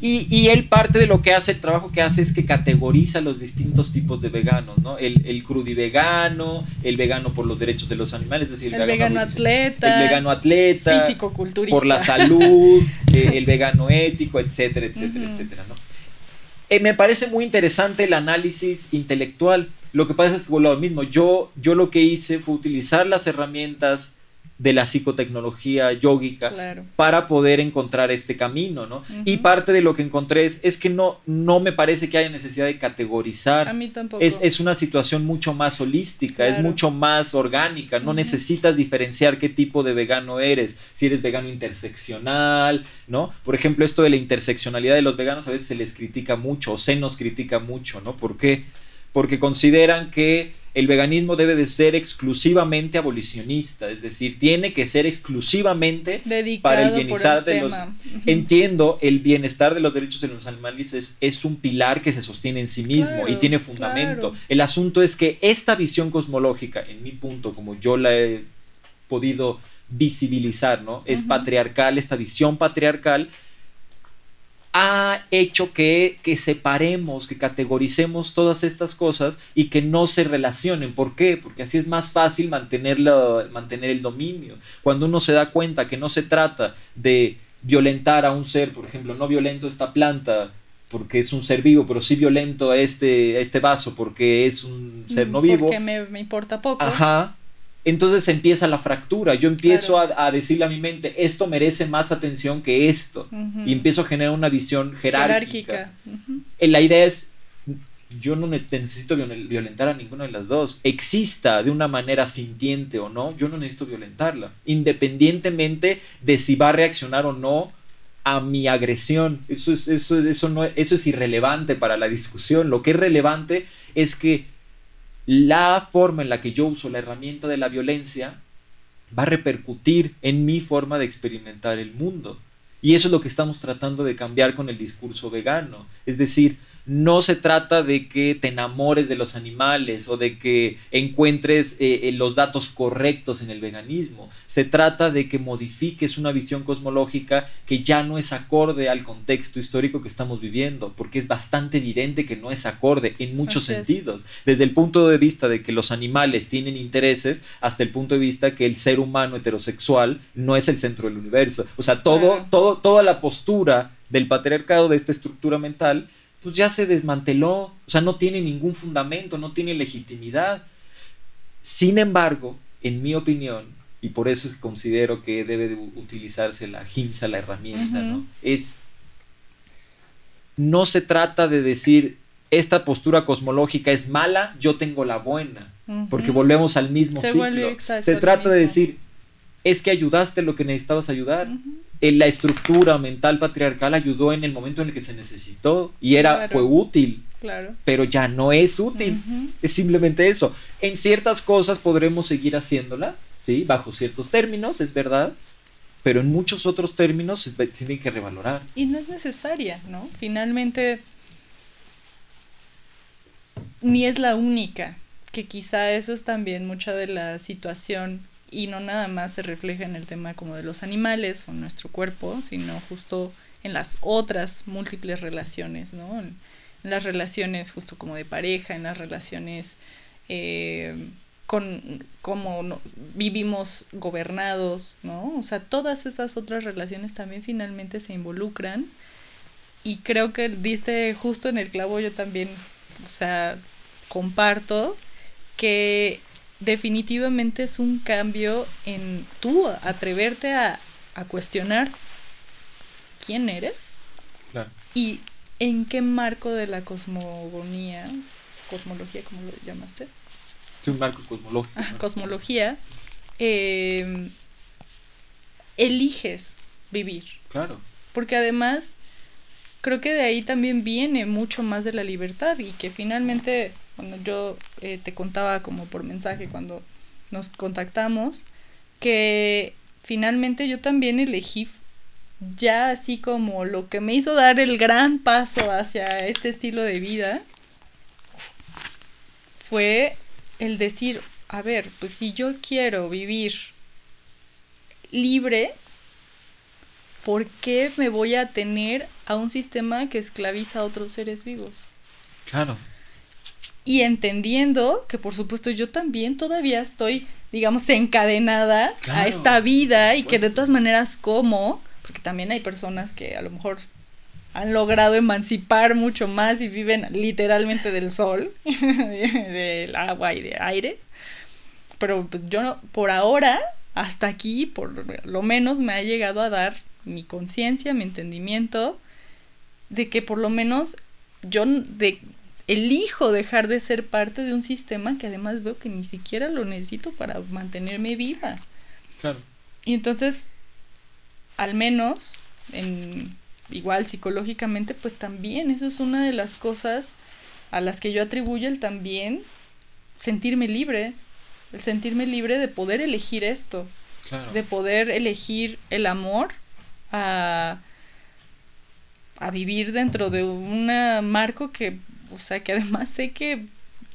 Y, y, él parte de lo que hace, el trabajo que hace es que categoriza los distintos tipos de veganos, ¿no? El, el crudivegano, el vegano por los derechos de los animales, es decir, el, vegano, atleta, el vegano atleta, físico culturista, por la salud, eh, el vegano ético, etcétera, etcétera, etcétera, ¿no? Eh, me parece muy interesante el análisis intelectual. Lo que pasa es que, bueno, lo mismo, yo, yo lo que hice fue utilizar las herramientas de la psicotecnología yógica para poder encontrar este camino, ¿no? Y parte de lo que encontré es, que no, no me parece que haya necesidad de categorizar. A mí tampoco. Es, es una situación mucho más holística, es mucho más orgánica, no necesitas diferenciar qué tipo de vegano eres, si eres vegano interseccional, ¿no? Por ejemplo, esto de la interseccionalidad de los veganos a veces se les critica mucho o se nos critica mucho, ¿no? ¿Por qué? Porque consideran que el veganismo debe de ser exclusivamente abolicionista, es decir, tiene que ser exclusivamente para el bienestar de los... Entiendo, el bienestar de los derechos de los animales es, un pilar que se sostiene en sí mismo y tiene fundamento. El asunto es que esta visión cosmológica, en mi punto, como yo la he podido visibilizar, ¿no? Es patriarcal, esta visión patriarcal ha hecho que, separemos, que categoricemos todas estas cosas y que no se relacionen. ¿Por qué? Porque así es más fácil mantenerlo, mantener el dominio. Cuando uno se da cuenta que no se trata de violentar a un ser, por ejemplo, no violento esta planta porque es un ser vivo, pero sí violento a este, este vaso porque es un ser no vivo. Porque me, me importa poco. Ajá entonces empieza la fractura. Yo empiezo a, decirle a mi mente, esto merece más atención que esto. Y empiezo a generar una visión jerárquica. Eh, la idea es, yo no necesito violentar a ninguna de las dos. Exista de una manera sintiente o no, yo no necesito violentarla. Independientemente de si va a reaccionar o no a mi agresión. Eso es, eso, eso, no, eso es irrelevante para la discusión. Lo que es relevante es que la forma en la que yo uso la herramienta de la violencia va a repercutir en mi forma de experimentar el mundo. Y eso es lo que estamos tratando de cambiar con el discurso vegano. Es decir, no se trata de que te enamores de los animales o de que encuentres eh, eh, los datos correctos en el veganismo. Se trata de que modifiques una visión cosmológica que ya no es acorde al contexto histórico que estamos viviendo, porque es bastante evidente que no es acorde en muchos sentidos, desde el punto de vista de que los animales tienen intereses hasta el punto de vista que el ser humano heterosexual no es el centro del universo. O sea, todo, todo, toda la postura del patriarcado de esta estructura mental pues ya se desmanteló, o sea, no tiene ningún fundamento, no tiene legitimidad. Sin embargo, en mi opinión, y por eso considero que debe de utilizarse la GIMSA, la herramienta, ¿no? Es, no se trata de decir, esta postura cosmológica es mala, yo tengo la buena, porque volvemos al mismo ciclo. Se trata de decir, es que ayudaste lo que necesitabas ayudar. La estructura mental patriarcal ayudó en el momento en el que se necesitó y era fue útil. Claro. Pero ya no es útil. Es simplemente eso. En ciertas cosas podremos seguir haciéndola, sí, bajo ciertos términos, es verdad, pero en muchos otros términos se tienen que revalorar. Y no es necesaria, ¿no? Finalmente ni es la única, que quizá eso es también mucha de la situación y no nada más se refleja en el tema como de los animales o nuestro cuerpo, sino justo en las otras múltiples relaciones, ¿no? En, las relaciones justo como de pareja, en las relaciones eh, con cómo vivimos gobernados, ¿no? O sea, todas esas otras relaciones también finalmente se involucran y creo que diste justo en el clavo yo también, o sea, comparto que definitivamente es un cambio en tú atreverte a, cuestionar quién eres y en qué marco de la cosmogonía, cosmología, ¿cómo lo llamaste? Sí, un marco cosmológico. Ah, cosmología, em, eliges vivir. Claro. Porque además creo que de ahí también viene mucho más de la libertad y que finalmente cuando yo eh, te contaba como por mensaje cuando nos contactamos, que finalmente yo también elegí ya así como lo que me hizo dar el gran paso hacia este estilo de vida fue el decir, a ver, pues si yo quiero vivir libre, ¿por qué me voy a tener a un sistema que esclaviza a otros seres vivos? Claro y entendiendo que por supuesto yo también todavía estoy, digamos, encadenada a esta vida y que de todas maneras como, porque también hay personas que a lo mejor han logrado emancipar mucho más y viven literalmente del sol, del agua y del aire. Pero pues, yo por ahora, hasta aquí, por lo menos me ha llegado a dar mi conciencia, mi entendimiento de que por lo menos yo de elijo dejar de ser parte de un sistema que además veo que ni siquiera lo necesito para mantenerme viva. Claro. Y entonces, al menos, en, igual psicológicamente, pues también eso es una de las cosas a las que yo atribuyo el también sentirme libre, el sentirme libre de poder elegir esto, de poder elegir el amor a, a vivir dentro de un marco que o sea, que además sé que,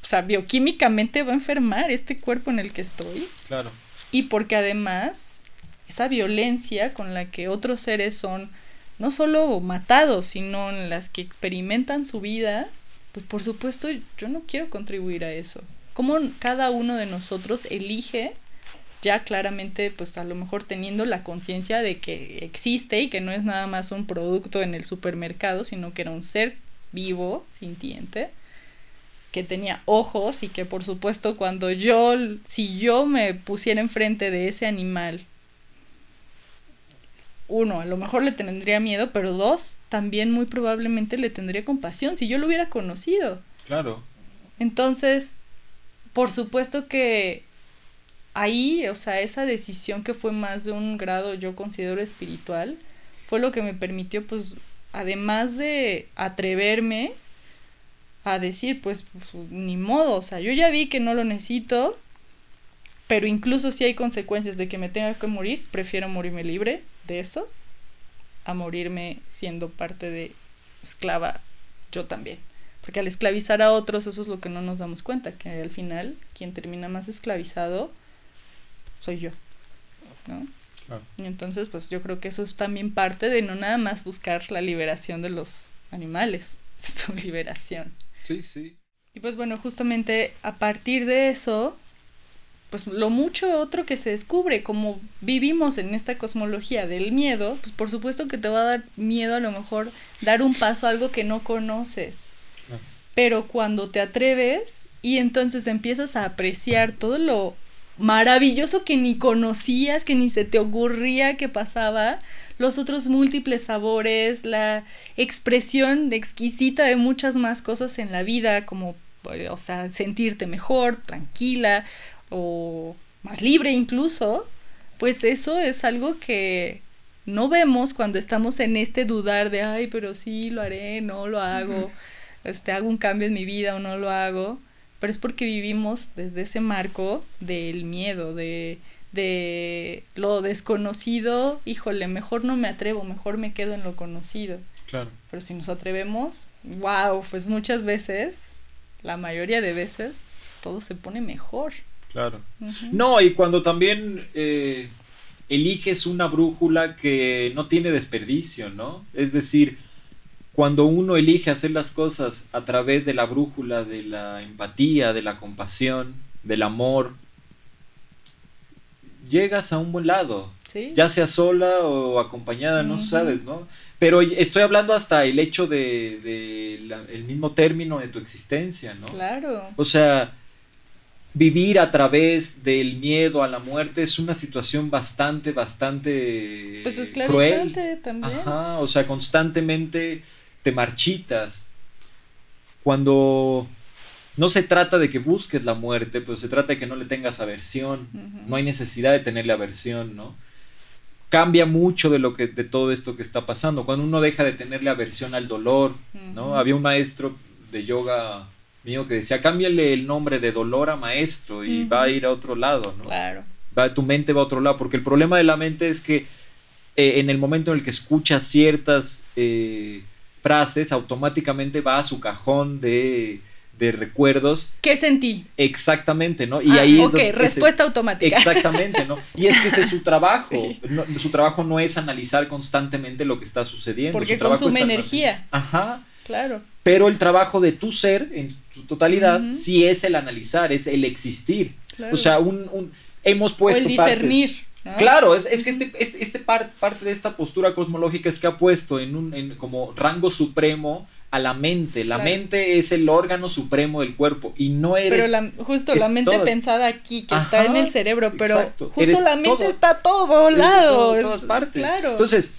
o sea, bioquímicamente va a enfermar este cuerpo en el que estoy. Claro. Y porque además esa violencia con la que otros seres son no solo matados, sino en las que experimentan su vida, pues por supuesto yo no quiero contribuir a eso. Como cada uno de nosotros elige ya claramente, pues a lo mejor teniendo la conciencia de que existe y que no es nada más un producto en el supermercado, sino que era un ser vivo, sintiente, que tenía ojos y que por supuesto cuando yo, si yo me pusiera enfrente de ese animal, uno, a lo mejor le tendría miedo, pero dos, también muy probablemente le tendría compasión si yo lo hubiera conocido. Claro. Entonces, por supuesto que ahí, o sea, esa decisión que fue más de un grado, yo considero espiritual, fue lo que me permitió, pues, además de atreverme a decir, pues, pues, ni modo, o sea, yo ya vi que no lo necesito, pero incluso si hay consecuencias de que me tenga que morir, prefiero morirme libre de eso a morirme siendo parte de esclava yo también. Porque al esclavizar a otros, eso es lo que no nos damos cuenta, que al final quien termina más esclavizado soy yo. ¿no? Y entonces, pues yo creo que eso es también parte de no nada más buscar la liberación de los animales, es tu liberación. Sí, sí. Y pues bueno, justamente a partir de eso, pues lo mucho otro que se descubre, como vivimos en esta cosmología del miedo, pues por supuesto que te va a dar miedo a lo mejor dar un paso a algo que no conoces. Pero cuando te atreves y entonces empiezas a apreciar todo lo maravilloso que ni conocías, que ni se te ocurría que pasaba, los otros múltiples sabores, la expresión exquisita de muchas más cosas en la vida, como, eh, o sea, sentirte mejor, tranquila o más libre incluso, pues eso es algo que no vemos cuando estamos en este dudar de, ay, pero sí, lo haré, no lo hago, este, hago un cambio en mi vida o no lo hago, pero es porque vivimos desde ese marco del miedo, de, de lo desconocido, híjole, mejor no me atrevo, mejor me quedo en lo conocido. Claro. Pero si nos atrevemos, wow, pues muchas veces, la mayoría de veces, todo se pone mejor. Claro. No, y cuando también eh, eliges una brújula que no tiene desperdicio, ¿no? Es decir, cuando uno elige hacer las cosas a través de la brújula de la empatía, de la compasión, del amor, llegas a un buen lado. Ya sea sola o acompañada, no sabes, ¿no? Pero estoy hablando hasta el hecho de, el mismo término de tu existencia, ¿no? Claro. O sea, vivir a través del miedo a la muerte es una situación bastante, bastante pues cruel. También. Ajá, o sea, constantemente te marchitas. Cuando no se trata de que busques la muerte, pero se trata de que no le tengas aversión. No hay necesidad de tenerle aversión, ¿no? Cambia mucho de lo que de todo esto que está pasando. Cuando uno deja de tenerle aversión al dolor, ¿no? Había un maestro de yoga mío que decía, cámbiale el nombre de dolor a maestro y va a ir a otro lado, ¿no? Claro. Va, tu mente va a otro lado, porque el problema de la mente es que eh, en el momento en el que escuchas ciertas eh, frases, automáticamente va a su cajón de de recuerdos. ¿Qué sentí? Exactamente, ¿no? Y ah, ahí ok, respuesta automática. Exactamente, ¿no? Y es que ese es su trabajo. su trabajo no es analizar constantemente lo que está sucediendo. Porque consume energía. Ajá. Claro. Pero el trabajo de tu ser, en su totalidad, sí es el analizar, es el existir. O sea, un, hemos puesto... el discernir. Claro, es, que este, este, este parte de esta postura cosmológica es que ha puesto en un en como rango supremo a la mente. La mente es el órgano supremo del cuerpo y no eres. Pero la, justo la mente pensada aquí, que está en el cerebro, pero justo la mente está a todo lado. en todas partes. Claro. Entonces,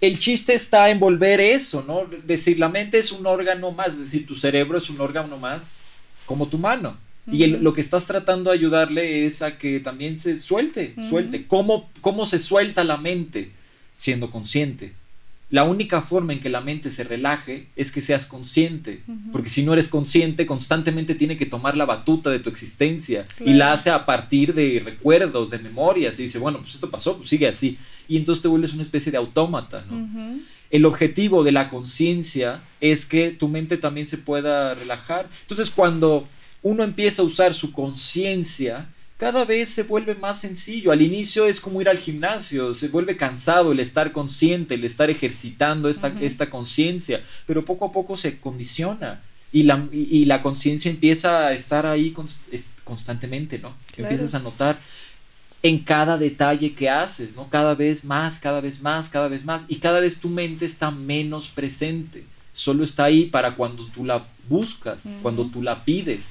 el chiste está en volver eso, ¿no? Decir, la mente es un órgano más, es decir, tu cerebro es un órgano más como tu mano. Y lo que estás tratando de ayudarle es a que también se suelte, suelte. ¿Cómo, ¿Cómo se suelta la mente? Siendo consciente. La única forma en que la mente se relaje es que seas consciente, porque si no eres consciente, constantemente tiene que tomar la batuta de tu existencia y la hace a partir de recuerdos, de memorias, y dice, bueno, pues esto pasó, pues sigue así. Y entonces te vuelves una especie de autómata, ¿no? El objetivo de la conciencia es que tu mente también se pueda relajar. Entonces, cuando uno empieza a usar su conciencia, cada vez se vuelve más sencillo. Al inicio es como ir al gimnasio, se vuelve cansado el estar consciente, el estar ejercitando esta, esta conciencia, pero poco a poco se condiciona y la, y, la conciencia empieza a estar ahí constantemente, ¿no? Empiezas a notar en cada detalle que haces, ¿no? Cada vez más, cada vez más, cada vez más, y cada vez tu mente está menos presente, solo está ahí para cuando tú la buscas, cuando tú la pides,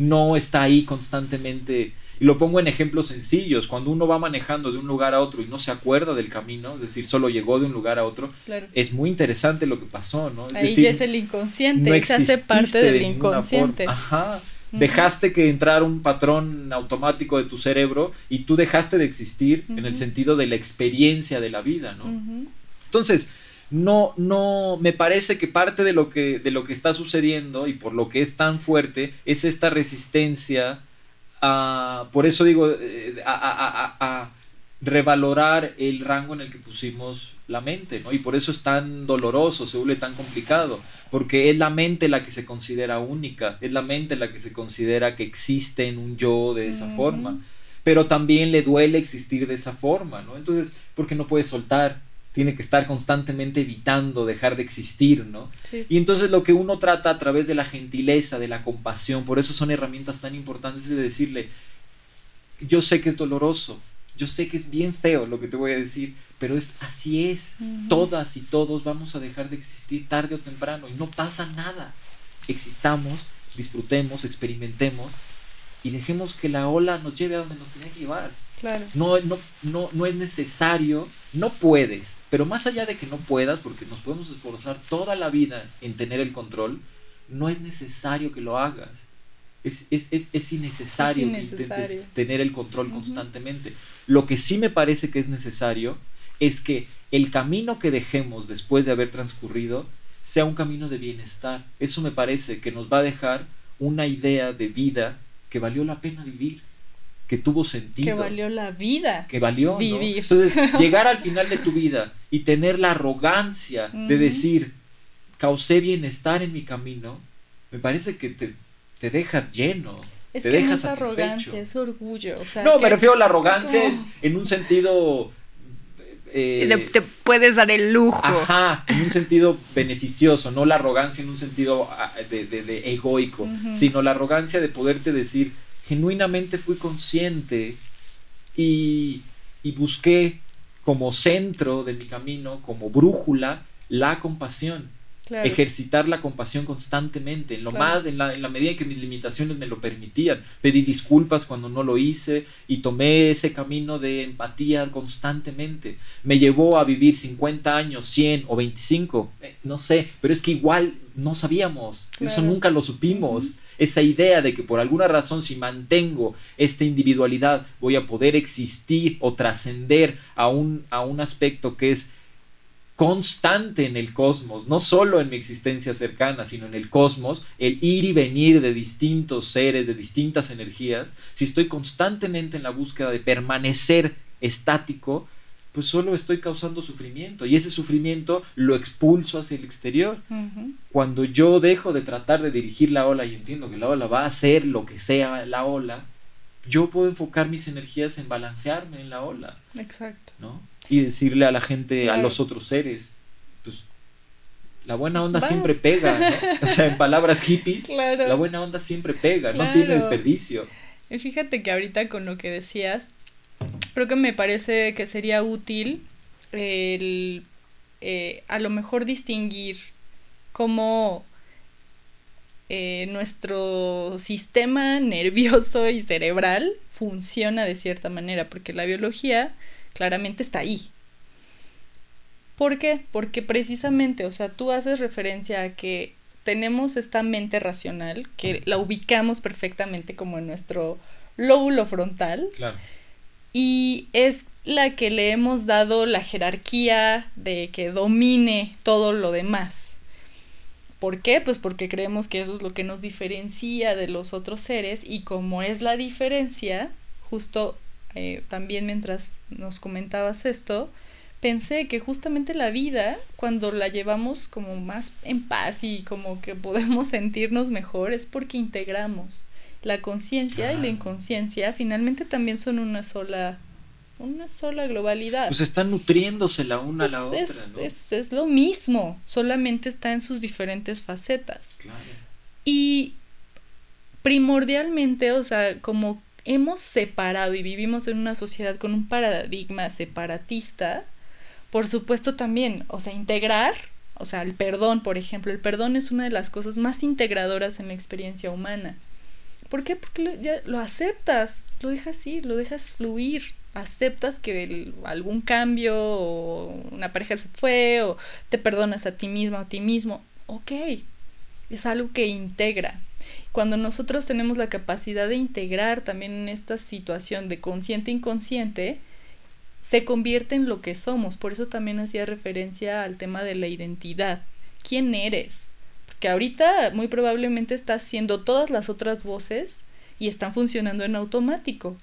no está ahí constantemente y lo pongo en ejemplos sencillos. Cuando uno va manejando de un lugar a otro y no se acuerda del camino, es decir, solo llegó de un lugar a otro, es muy interesante lo que pasó, ¿no? Es Ahí ya es el inconsciente, no se hace parte del inconsciente. Ajá. Dejaste que entrara un patrón automático de tu cerebro y tú dejaste de existir en el sentido de la experiencia de la vida, ¿no? Entonces, no, no, me parece que parte de lo que, de lo que está sucediendo y por lo que es tan fuerte es esta resistencia por eso digo, eh, a, revalorar el rango en el que pusimos la mente, ¿no? Y por eso es tan doloroso, se vuelve tan complicado, porque es la mente la que se considera única, es la mente la que se considera que existe en un yo de esa forma, pero también le duele existir de esa forma, ¿no? Entonces, porque no puede soltar, tiene que estar constantemente evitando dejar de existir, ¿no? Y entonces lo que uno trata a través de la gentileza, de la compasión, por eso son herramientas tan importantes de decirle, yo sé que es doloroso, yo sé que es bien feo lo que te voy a decir, pero es así es. Todas y todos vamos a dejar de existir tarde o temprano y no pasa nada. Existamos, disfrutemos, experimentemos y dejemos que la ola nos lleve a donde nos tenga que llevar. Claro. No, no, no, no es necesario, no puedes, pero más allá de que no puedas, porque nos podemos esforzar toda la vida en tener el control, no es necesario que lo hagas. Es, es, es, es innecesario, que intentes tener el control constantemente. Lo que sí me parece que es necesario es que el camino que dejemos después de haber transcurrido sea un camino de bienestar. Eso me parece que nos va a dejar una idea de vida que valió la pena vivir, que tuvo sentido. Que valió la vida. Que valió vivir. Entonces, llegar al final de tu vida y tener la arrogancia de decir, causé bienestar en mi camino, me parece que te, te deja lleno. Es te que deja no es arrogancia, es orgullo. no, me refiero a la arrogancia en un sentido eh, te, puedes dar el lujo. Ajá, en un sentido beneficioso, no la arrogancia en un sentido ah, de, egoico, sino la arrogancia de poderte decir, genuinamente fui consciente y, y busqué como centro de mi camino, como brújula, la compasión ejercitar la compasión constantemente, en lo más, en la, en la medida en que mis limitaciones me lo permitían. Pedí disculpas cuando no lo hice y tomé ese camino de empatía constantemente. Me llevó a vivir 50 años, 100 o 25, eh, no sé, pero es que igual no sabíamos, eso nunca lo supimos. Esa idea de que por alguna razón si mantengo esta individualidad voy a poder existir o trascender a un, a un aspecto que es constante en el cosmos, no solo en mi existencia cercana, sino en el cosmos, el ir y venir de distintos seres, de distintas energías, si estoy constantemente en la búsqueda de permanecer estático, pues solo estoy causando sufrimiento y ese sufrimiento lo expulso hacia el exterior. Cuando yo dejo de tratar de dirigir la ola y entiendo que la ola va a hacer lo que sea la ola, yo puedo enfocar mis energías en balancearme en la ola. Exacto. ¿No? y decirle a la gente, a los otros seres, pues la buena onda siempre pega, ¿no? O sea, en palabras hippies, la buena onda siempre pega, no tiene desperdicio. Y fíjate que ahorita con lo que decías, creo que me parece que sería útil el eh, a lo mejor distinguir cómo eh, nuestro sistema nervioso y cerebral funciona de cierta manera, porque la biología claramente está ahí. ¿Por qué? Porque precisamente, o sea, tú haces referencia a que tenemos esta mente racional, que la ubicamos perfectamente como en nuestro lóbulo frontal. Claro. Y es la que le hemos dado la jerarquía de que domine todo lo demás. ¿Por qué? Pues porque creemos que eso es lo que nos diferencia de los otros seres y como es la diferencia, justo eh, también mientras nos comentabas esto, pensé que justamente la vida, cuando la llevamos como más en paz y como que podemos sentirnos mejor, es porque integramos. La conciencia y la inconsciencia finalmente también son una sola una sola globalidad. Pues están nutriéndose la una a la pues otra, ¿no? Es, es, lo mismo, solamente está en sus diferentes facetas. Claro. Y primordialmente, o sea, como hemos separado y vivimos en una sociedad con un paradigma separatista, por supuesto también, o sea, integrar, o sea, el perdón, por ejemplo, el perdón es una de las cosas más integradoras en la experiencia humana. ¿Por qué? Porque lo, ya lo aceptas, lo dejas ir, lo dejas fluir, aceptas que algún cambio o una pareja se fue o te perdonas a ti mismo a ti mismo, ok, es algo que integra, cuando nosotros tenemos la capacidad de integrar también en esta situación de consciente inconsciente, se convierte en lo que somos. Por eso también hacía referencia al tema de la identidad. ¿Quién eres? Porque ahorita muy probablemente estás haciendo todas las otras voces y están funcionando en automático.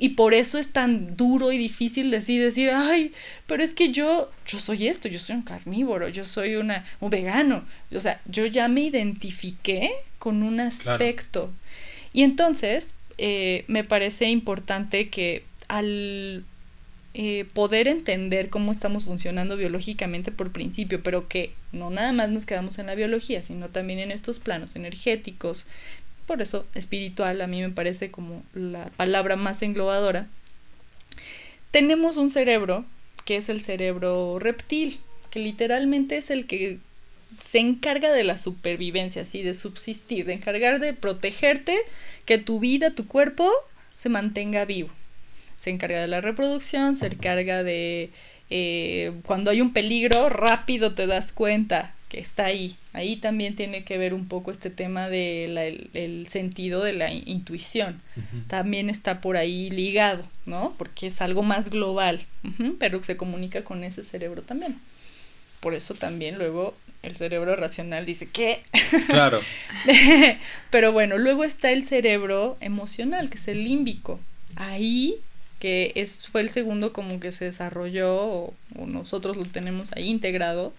Y por eso es tan duro y difícil decir, decir, ay, pero es que yo, yo soy esto, yo soy un carnívoro, yo soy una, un vegano. O sea, yo ya me identifiqué con un aspecto. Y entonces, eh, me parece importante que al eh, poder entender cómo estamos funcionando biológicamente por principio, pero que no nada más nos quedamos en la biología, sino también en estos planos energéticos, por eso espiritual a mí me parece como la palabra más englobadora, tenemos un cerebro que es el cerebro reptil, que literalmente es el que se encarga de la supervivencia, así, de subsistir, de encargar de protegerte, que tu vida, tu cuerpo se mantenga vivo. Se encarga de la reproducción, se encarga de eh, cuando hay un peligro, rápido te das cuenta que está ahí. Ahí también tiene que ver un poco este tema del el, sentido de la intuición. También está por ahí ligado, ¿no? Porque es algo más global, pero se comunica con ese cerebro también. Por eso también luego el cerebro racional dice, ¿qué? Claro. pero bueno, luego está el cerebro emocional, que es el límbico. Ahí que es, fue el segundo como que se desarrolló o, nosotros lo tenemos ahí integrado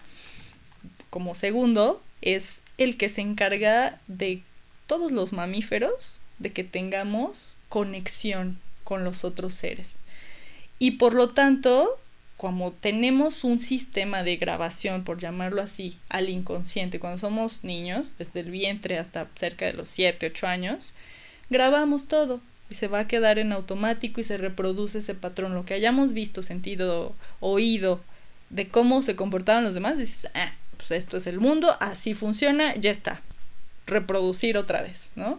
como segundo, es el que se encarga de todos los mamíferos de que tengamos conexión con los otros seres. Y por lo tanto, como tenemos un sistema de grabación, por llamarlo así, al inconsciente, cuando somos niños, desde el vientre hasta cerca de los 7, 8 años, grabamos todo y se va a quedar en automático y se reproduce ese patrón. Lo que hayamos visto, sentido, oído de cómo se comportaban los demás, dices, ah, pues esto es el mundo, así funciona, ya está. Reproducir otra vez, ¿no?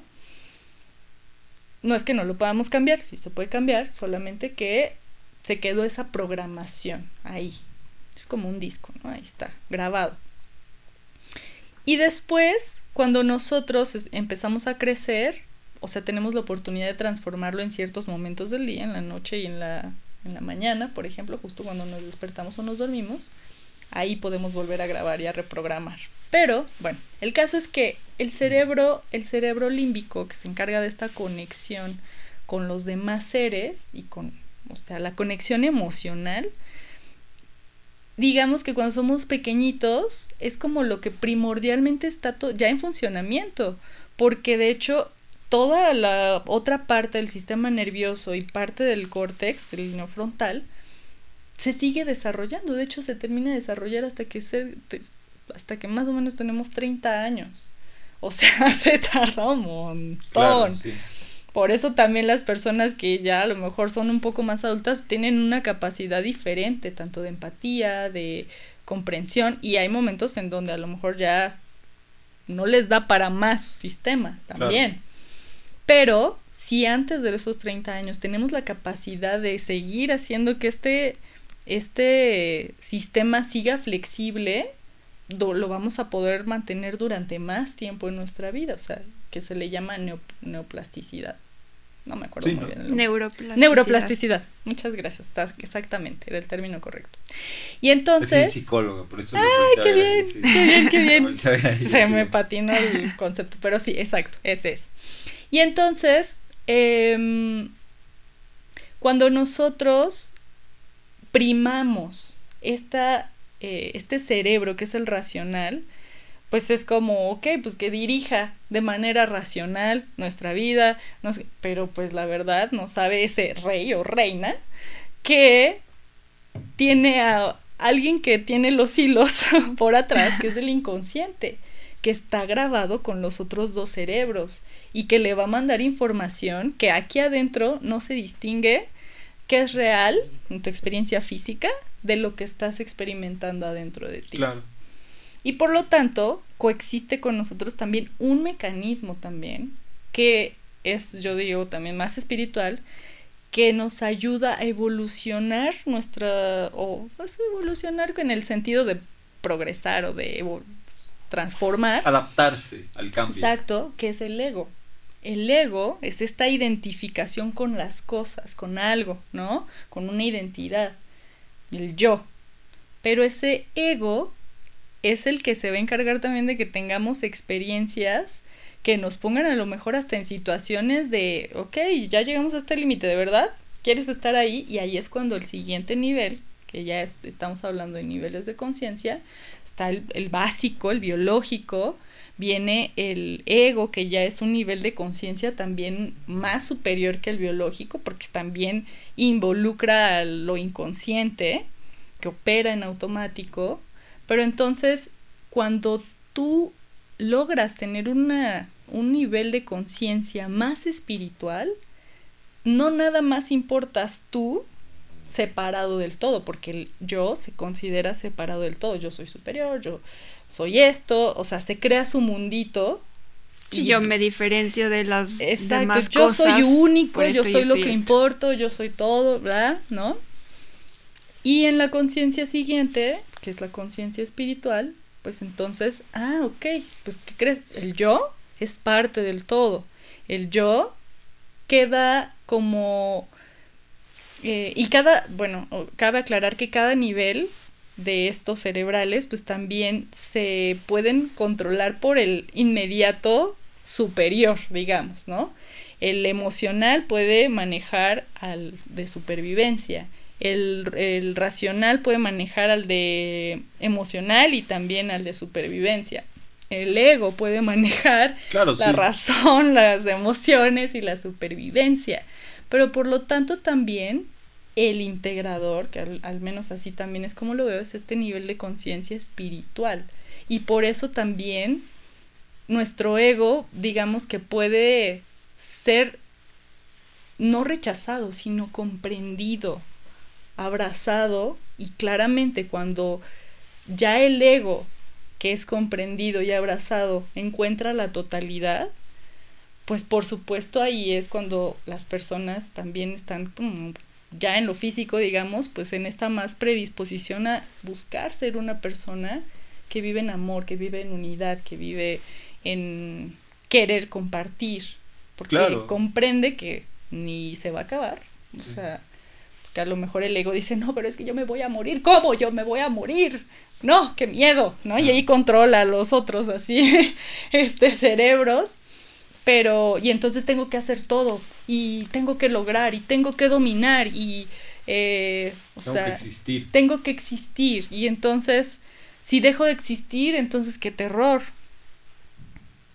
No es que no lo podamos cambiar, sí se puede cambiar, solamente que se quedó esa programación ahí. Es como un disco, ¿no? Ahí está, grabado. Y después, cuando nosotros empezamos a crecer, o sea, tenemos la oportunidad de transformarlo en ciertos momentos del día, en la noche y en la, en la mañana, por ejemplo, justo cuando nos despertamos o nos dormimos, ahí podemos volver a grabar y a reprogramar. Pero, bueno, el caso es que el cerebro, el cerebro límbico que se encarga de esta conexión con los demás seres y con, o sea, la conexión emocional, digamos que cuando somos pequeñitos es como lo que primordialmente está ya en funcionamiento, porque de hecho toda la otra parte del sistema nervioso y parte del córtex, del se sigue desarrollando. De hecho, se termina de desarrollar hasta que, se, hasta que más o menos tenemos 30 años. O sea, se tarda un montón. Por eso también las personas que ya a lo mejor son un poco más adultas tienen una capacidad diferente, tanto de empatía, de comprensión, y hay momentos en donde a lo mejor ya no les da para más su sistema también. Pero si antes de esos 30 años tenemos la capacidad de seguir haciendo que este, este sistema siga flexible, lo vamos a poder mantener durante más tiempo en nuestra vida, o sea, que se le llama neoplasticidad. No me acuerdo muy bien. El Neuroplasticidad. Neuroplasticidad. Muchas gracias. Exactamente, era el término correcto. Y entonces. Es psicólogo, por eso. ¡Ay, qué bien! ¡Qué bien, qué bien! Se me patina el concepto, pero sí, exacto, ese es. Y entonces, em, cuando nosotros primamos esta, eh, este cerebro que es el racional, pues es como, ok, pues que dirija de manera racional nuestra vida, pero pues la verdad no sabe ese rey o reina que tiene a alguien que tiene los hilos por atrás, que es el inconsciente que está grabado con los otros dos cerebros y que le va a mandar información que aquí adentro no se distingue qué es real en tu experiencia física de lo que estás experimentando adentro de ti. Claro. Y por lo tanto, coexiste con nosotros también un mecanismo también que es, yo digo, también más espiritual, que nos ayuda a evolucionar nuestra, o pues, evolucionar en el sentido de progresar o de transformar. Adaptarse al cambio. Exacto, que es el ego. El ego es esta identificación con las cosas, con algo, ¿no? Con una identidad, el yo. Pero ese ego es el que se va a encargar también de que tengamos experiencias que nos pongan a lo mejor hasta en situaciones de, ok, ya llegamos a este límite, ¿de verdad? ¿Quieres estar ahí? Y ahí es cuando el siguiente nivel, que ya estamos hablando de niveles de conciencia, está el, básico, el biológico, viene el ego, que ya es un nivel de conciencia también más superior que el biológico, porque también involucra lo inconsciente, que opera en automático, pero entonces cuando tú logras tener una, un nivel de conciencia más espiritual, no nada más importas tú separado del todo, porque el yo se considera separado del todo, yo soy superior, yo soy esto, o sea, se crea su mundito. Y yo me diferencio de las Exacto, demás yo cosas. soy único, yo soy lo que esto. importo, yo soy todo, ¿verdad? ¿No? Y en la conciencia siguiente, que es la conciencia espiritual, pues entonces, ah, ok, pues ¿qué crees? El yo es parte del todo. El yo queda como... eh, y cada, bueno, cabe aclarar que cada nivel de estos cerebrales pues también se pueden controlar por el inmediato superior, digamos, ¿no? El emocional puede manejar al de supervivencia, el, el racional puede manejar al de emocional y también al de supervivencia. El ego puede manejar Claro, la sí. razón, las emociones y la supervivencia. Pero por lo tanto también el integrador, que al, menos así también es como lo veo, es este nivel de conciencia espiritual. Y por eso también nuestro ego, digamos que puede ser no rechazado, sino comprendido, abrazado y claramente cuando ya el ego que es comprendido y abrazado encuentra la totalidad, pues por supuesto ahí es cuando las personas también están ya en lo físico, digamos, pues en esta más predisposición a buscar ser una persona que vive en amor, que vive en unidad, que vive en querer compartir, porque Claro. comprende que ni se va a acabar, o Sí. sea, que a lo mejor el ego dice, no, pero es que yo me voy a morir, ¿cómo yo me voy a morir? No, qué miedo, ¿no? Y ahí controla a los otros así, este, cerebros, pero, y entonces tengo que hacer todo, y tengo que lograr, y tengo que dominar, y, eh, o Tengo sea, que existir. tengo que existir, y entonces, si dejo de existir, entonces qué terror.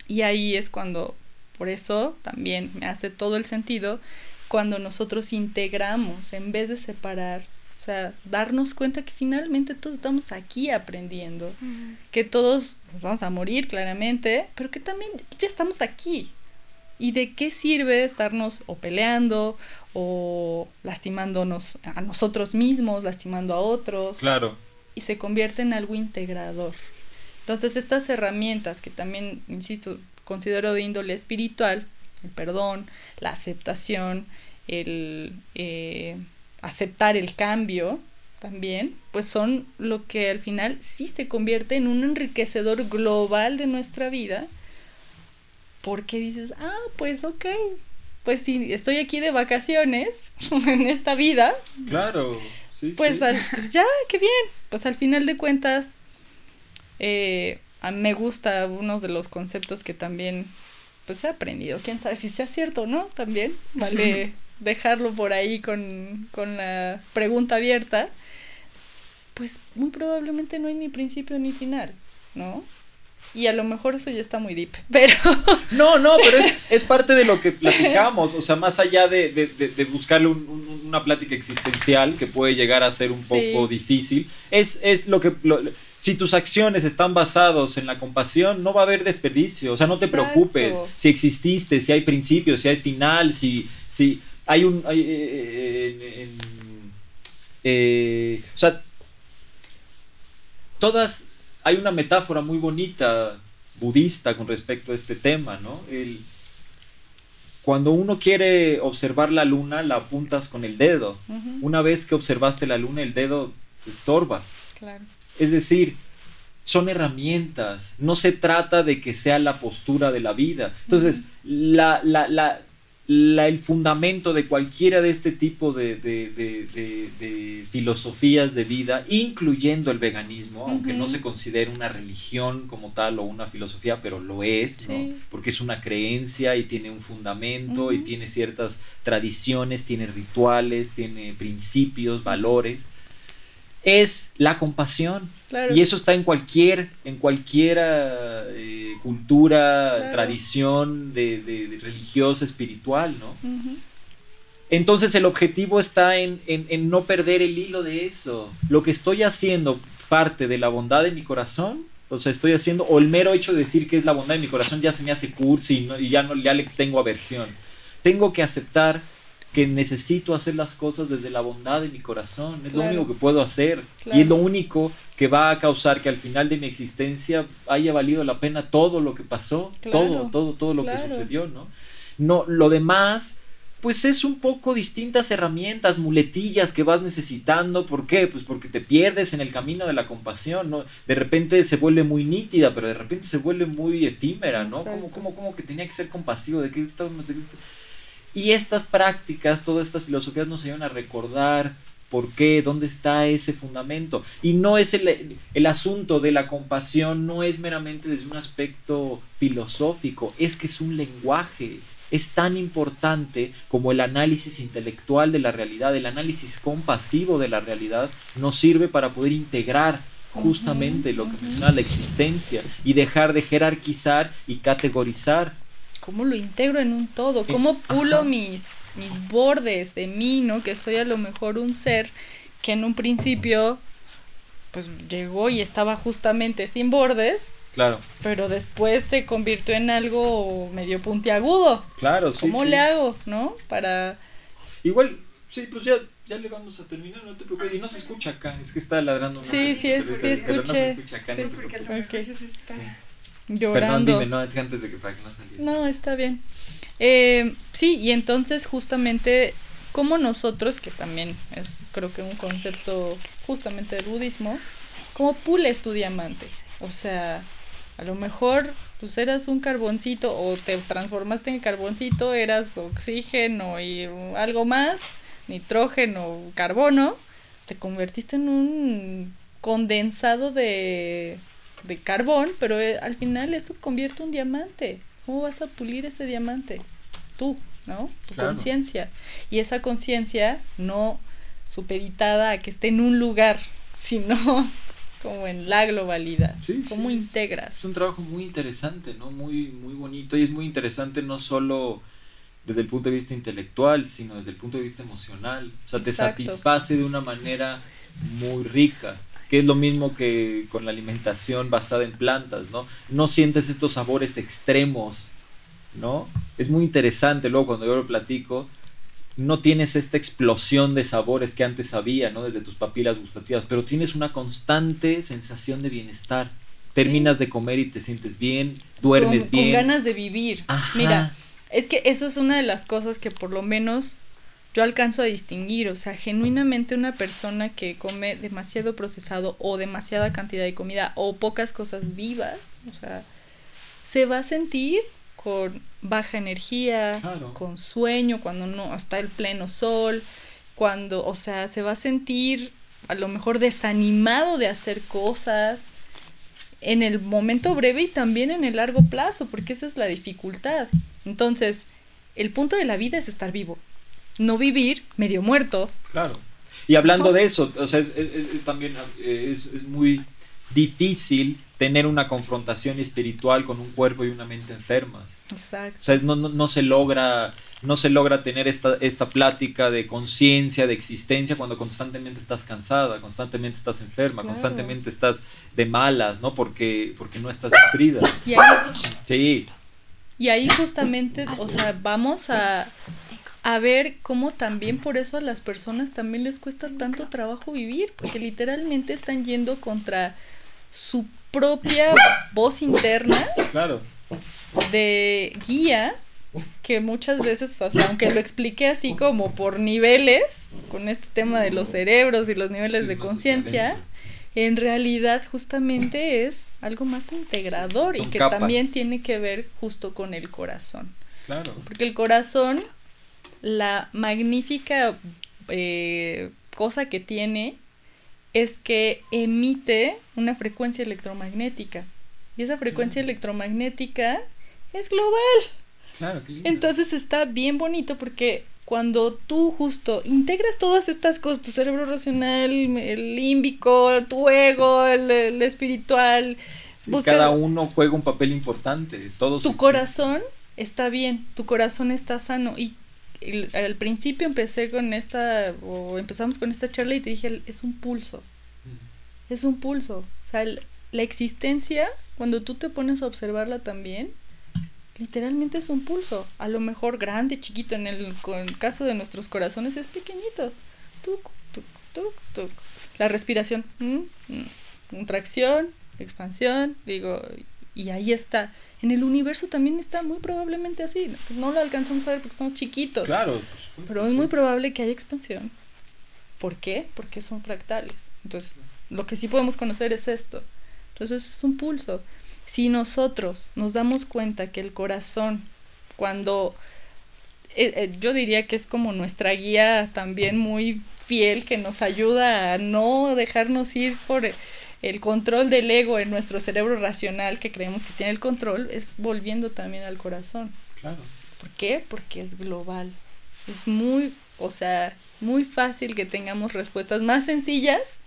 Y ahí es cuando, por eso también me hace todo el sentido, cuando nosotros integramos en vez de separar, o sea, darnos cuenta que finalmente todos estamos aquí aprendiendo, que todos nos vamos a morir claramente, pero que también ya estamos aquí. ¿Y de qué sirve estarnos o peleando o lastimándonos a nosotros mismos, lastimando a otros? Claro. y se convierte en algo integrador. Entonces estas herramientas que también, insisto, considero de índole espiritual, el perdón, la aceptación, el eh, aceptar el cambio también, pues son lo que al final sí se convierte en un enriquecedor global de nuestra vida, porque dices, ah, pues ok, pues si estoy aquí de vacaciones en esta vida, Claro. Sí, pues, sí. al- pues ya, qué bien. Pues al final de cuentas, eh, a me gusta uno de los conceptos que también pues he aprendido. Quién sabe si sea cierto o no, también. Vale dejarlo por ahí con, con la pregunta abierta. Pues muy probablemente no hay ni principio ni final, ¿no? Y a lo mejor eso ya está muy deep, pero... No, no, pero es, es parte de lo que platicamos, o sea, más allá de, de- de- de buscarle un- un- una plática existencial que puede llegar a ser un Sí. poco difícil, es, es lo que... lo- si tus acciones están basadas en la compasión, no va a haber desperdicio, o sea, no te preocupes si exististe, si hay principio, si hay final, si, si hay un... hay, eh, en- eh, o sea, todas hay una metáfora muy bonita budista con respecto a este tema, ¿no? El, cuando uno quiere observar la luna, la apuntas con el dedo. Una vez que observaste la luna, el dedo te estorba. claro. Es decir, son herramientas. No se trata de que sea la postura de la vida. Entonces, la, la, la, la- el fundamento de cualquiera de este tipo de, de- de- de- filosofías de vida, incluyendo el veganismo, aunque no se considere una religión como tal o una filosofía, pero lo es, ¿no? Porque es una creencia y tiene un fundamento y tiene ciertas tradiciones, tiene rituales, tiene principios, valores. Es la compasión. Claro. Y eso está en cualquier, en cualquiera eh, cultura, Claro. tradición de, de- de religiosa, espiritual, ¿no? Entonces el objetivo está en, en- en no perder el hilo de eso. Lo que estoy haciendo parte de la bondad de mi corazón o sea, estoy haciendo, o el mero hecho de decir que es la bondad de mi corazón ya se me hace cursi y, no- y ya, no, ya le tengo aversión. Tengo que aceptar que necesito hacer las cosas desde la bondad de mi corazón, es lo único que puedo hacer Claro. y es lo único que va a causar que al final de mi existencia haya valido la pena todo lo que pasó, Claro, todo, todo, todo lo que sucedió, ¿no? No, lo demás, pues es un poco distintas herramientas, muletillas que vas necesitando. ¿Por qué? Pues porque te pierdes en el camino de la compasión, ¿no? De repente se vuelve muy nítida, pero de repente se vuelve muy efímera, ¿no? Como, como, como que tenía que ser compasivo, de que estamos... Y estas prácticas, todas estas filosofías nos ayudan a recordar por qué, dónde está ese fundamento. Y no es el, el asunto de la compasión, no es meramente desde un aspecto filosófico, es que es un lenguaje. Es tan importante como el análisis intelectual de la realidad, el análisis compasivo de la realidad, nos sirve para poder integrar justamente lo que menciona la existencia y dejar de jerarquizar y categorizar ¿Cómo lo integro en un todo? ¿Cómo pulo mis, mis bordes de mí, ¿no? Que soy a lo mejor un ser que en un principio pues llegó y estaba justamente sin bordes, Claro, pero después se convirtió en algo medio puntiagudo. claro, sí. ¿Cómo sí. le hago, no? Para Igual, sí, pues ya, ya le vamos a terminar, no te preocupes. Y no se escucha acá, es que está ladrando. Sí, sí, es- sí pero No se escuché. escucha acá, Sí, no te porque lo está... Sí. Llorando. Perdón, dime, no, antes de que para que no saliera. No, está bien. Eh, sí, y entonces justamente como nosotros, que también es creo que un concepto justamente del budismo, ¿cómo pules tu diamante? O sea, a lo mejor pues eras un carboncito o te transformaste en carboncito, eras oxígeno y algo más, nitrógeno, carbono, te convertiste en un condensado de, de carbón, pero eh, al final eso convierte un diamante. ¿Cómo vas a pulir ese diamante? Tú, ¿no? Tu Claro. conciencia. Y esa conciencia no supeditada a que esté en un lugar, sino como en la globalidad. Sí, ¿Cómo sí. integras? Es un trabajo muy interesante, ¿no? Muy, muy bonito y es muy interesante no solo desde el punto de vista intelectual, sino desde el punto de vista emocional. O sea, te Exacto. satisface de una manera muy rica, que es lo mismo que con la alimentación basada en plantas, ¿no? No sientes estos sabores extremos, ¿no? Es muy interesante, luego cuando yo lo platico, no tienes esta explosión de sabores que antes había, ¿no? Desde tus papilas gustativas, pero tienes una constante sensación de bienestar. Terminas de comer y te sientes bien, duermes con, bien. con ganas de vivir. Ajá. Mira, es que eso es una de las cosas que por lo menos yo alcanzo a distinguir. O sea, genuinamente una persona que come demasiado procesado o demasiada cantidad de comida o pocas cosas vivas, o sea, se va a sentir con baja energía, Claro. con sueño, cuando no está el pleno sol, cuando, o sea, se va a sentir a lo mejor desanimado de hacer cosas en el momento breve y también en el largo plazo, porque esa es la dificultad. Entonces, el punto de la vida es estar vivo, no vivir medio muerto. Claro. Y hablando de eso, o sea, es, es- es también eh, es, es muy difícil tener una confrontación espiritual con un cuerpo y una mente enfermas. Exacto. O sea, no, no, no se logra no se logra tener esta, esta plática de conciencia, de existencia cuando constantemente estás cansada, constantemente estás enferma, Claro. constantemente estás de malas, ¿no? Porque, porque no estás nutrida. Y ahí, Sí, y ahí justamente, o sea, vamos a, a ver cómo también por eso a las personas también les cuesta tanto trabajo vivir, porque literalmente están yendo contra su propia voz interna claro. de guía que muchas veces, o sea, aunque lo expliqué así como por niveles, con este tema de los cerebros y los niveles Sí, de conciencia, en realidad justamente es algo más integrador y que capas. también tiene que ver justo con el corazón. Claro. Porque el corazón, la magnífica eh, cosa que tiene es que emite una frecuencia electromagnética. Y esa frecuencia electromagnética es global. Claro, qué lindo. Entonces está bien bonito porque cuando tú justo integras todas estas cosas, tu cerebro racional, el límbico, tu ego, el, el espiritual, Sí, busca- cada uno juega un papel importante. Todos tu existen. corazón está bien, tu corazón está sano. Y el- al principio empecé con esta, o empezamos con esta charla y te dije, es un pulso, Mm. es un pulso. O sea, el- la existencia, cuando tú te pones a observarla también, literalmente es un pulso. A lo mejor grande, chiquito, en el, caso de nuestros corazones es pequeñito. Tuc, tuc, tuc, tuc. La respiración, mm, mm, contracción, expansión, digo, y ahí está. En el universo también está muy probablemente así. No lo alcanzamos a ver porque somos chiquitos. Claro. pero es muy probable que haya expansión. ¿Por qué? Porque son fractales. Entonces, lo que sí podemos conocer es esto. Entonces, es un pulso. Si nosotros nos damos cuenta que el corazón, cuando eh, eh, yo diría que es como nuestra guía también muy fiel que nos ayuda a no dejarnos ir por el control del ego en nuestro cerebro racional que creemos que tiene el control, es volviendo también al corazón. Claro. ¿Por qué? Porque es global. Es muy, o sea, muy fácil que tengamos respuestas más sencillas.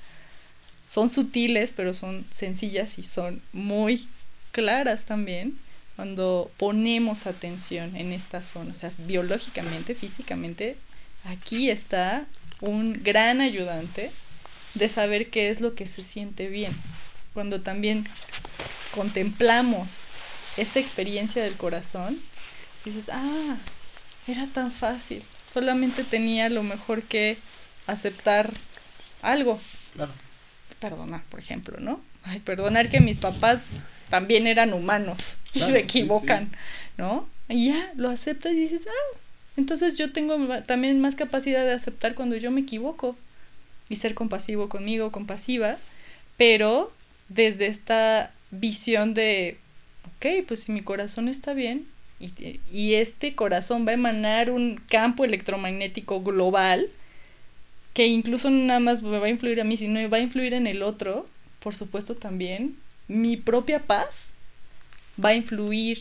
Son sutiles, pero son sencillas y son muy claras también cuando ponemos atención en esta zona. O sea, biológicamente, físicamente, aquí está un gran ayudante de saber qué es lo que se siente bien. Cuando también contemplamos esta experiencia del corazón, dices, ah, era tan fácil. Solamente tenía lo mejor que aceptar algo. Claro. Perdonar, por ejemplo, ¿no? Ay, perdonar que mis papás también eran humanos y se equivocan, ¿no? Y ya lo aceptas y dices, ah, entonces yo tengo también más capacidad de aceptar cuando yo me equivoco y ser compasivo conmigo, compasiva, pero desde esta visión de, ok, pues si mi corazón está bien y, y este corazón va a emanar un campo electromagnético global, que incluso nada más me va a influir a mí, sino va a influir en el otro, por supuesto también, mi propia paz va a influir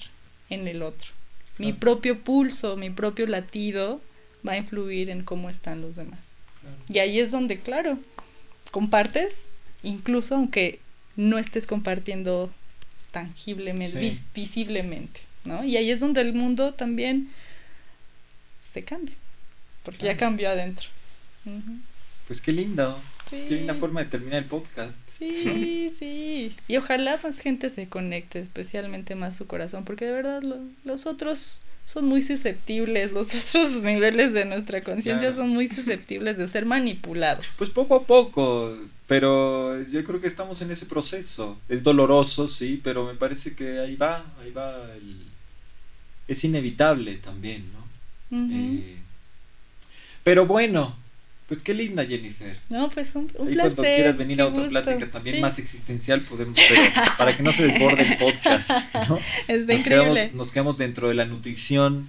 en el otro. Mi propio pulso, mi propio latido va a influir en cómo están los demás. Y ahí es donde, claro, compartes, incluso aunque no estés compartiendo tangiblemente, visiblemente, ¿no? Y ahí es donde el mundo también se cambia, porque ya cambió adentro. Pues qué lindo. Qué linda forma de terminar el podcast. Sí, sí. Y ojalá más gente se conecte, especialmente más su corazón, porque de verdad los otros son muy susceptibles, los otros niveles de nuestra conciencia son muy susceptibles de ser manipulados. Pues poco a poco, pero yo creo que estamos en ese proceso. Es doloroso, sí, pero me parece que ahí va, ahí va. Es inevitable también, ¿no? Eh, pero bueno, pues qué linda, Jennifer. No, pues un, un Ahí placer. Cuando quieras venir a otra plática también más existencial, podemos ver, para que no se desborde el podcast. ¿no? Es nos increíble. Quedamos, nos quedamos dentro de la nutrición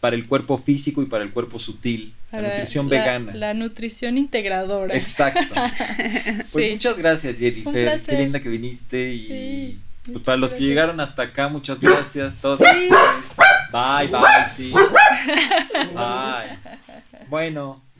para el cuerpo físico y para el cuerpo sutil. la nutrición vegana. La nutrición integradora. Exacto. Pues sí. muchas gracias, Jennifer. Qué linda que viniste y. Sí. Pues para los que llegaron hasta acá, muchas gracias. Todos sí. Bye, bye, sí. Bye. Bueno,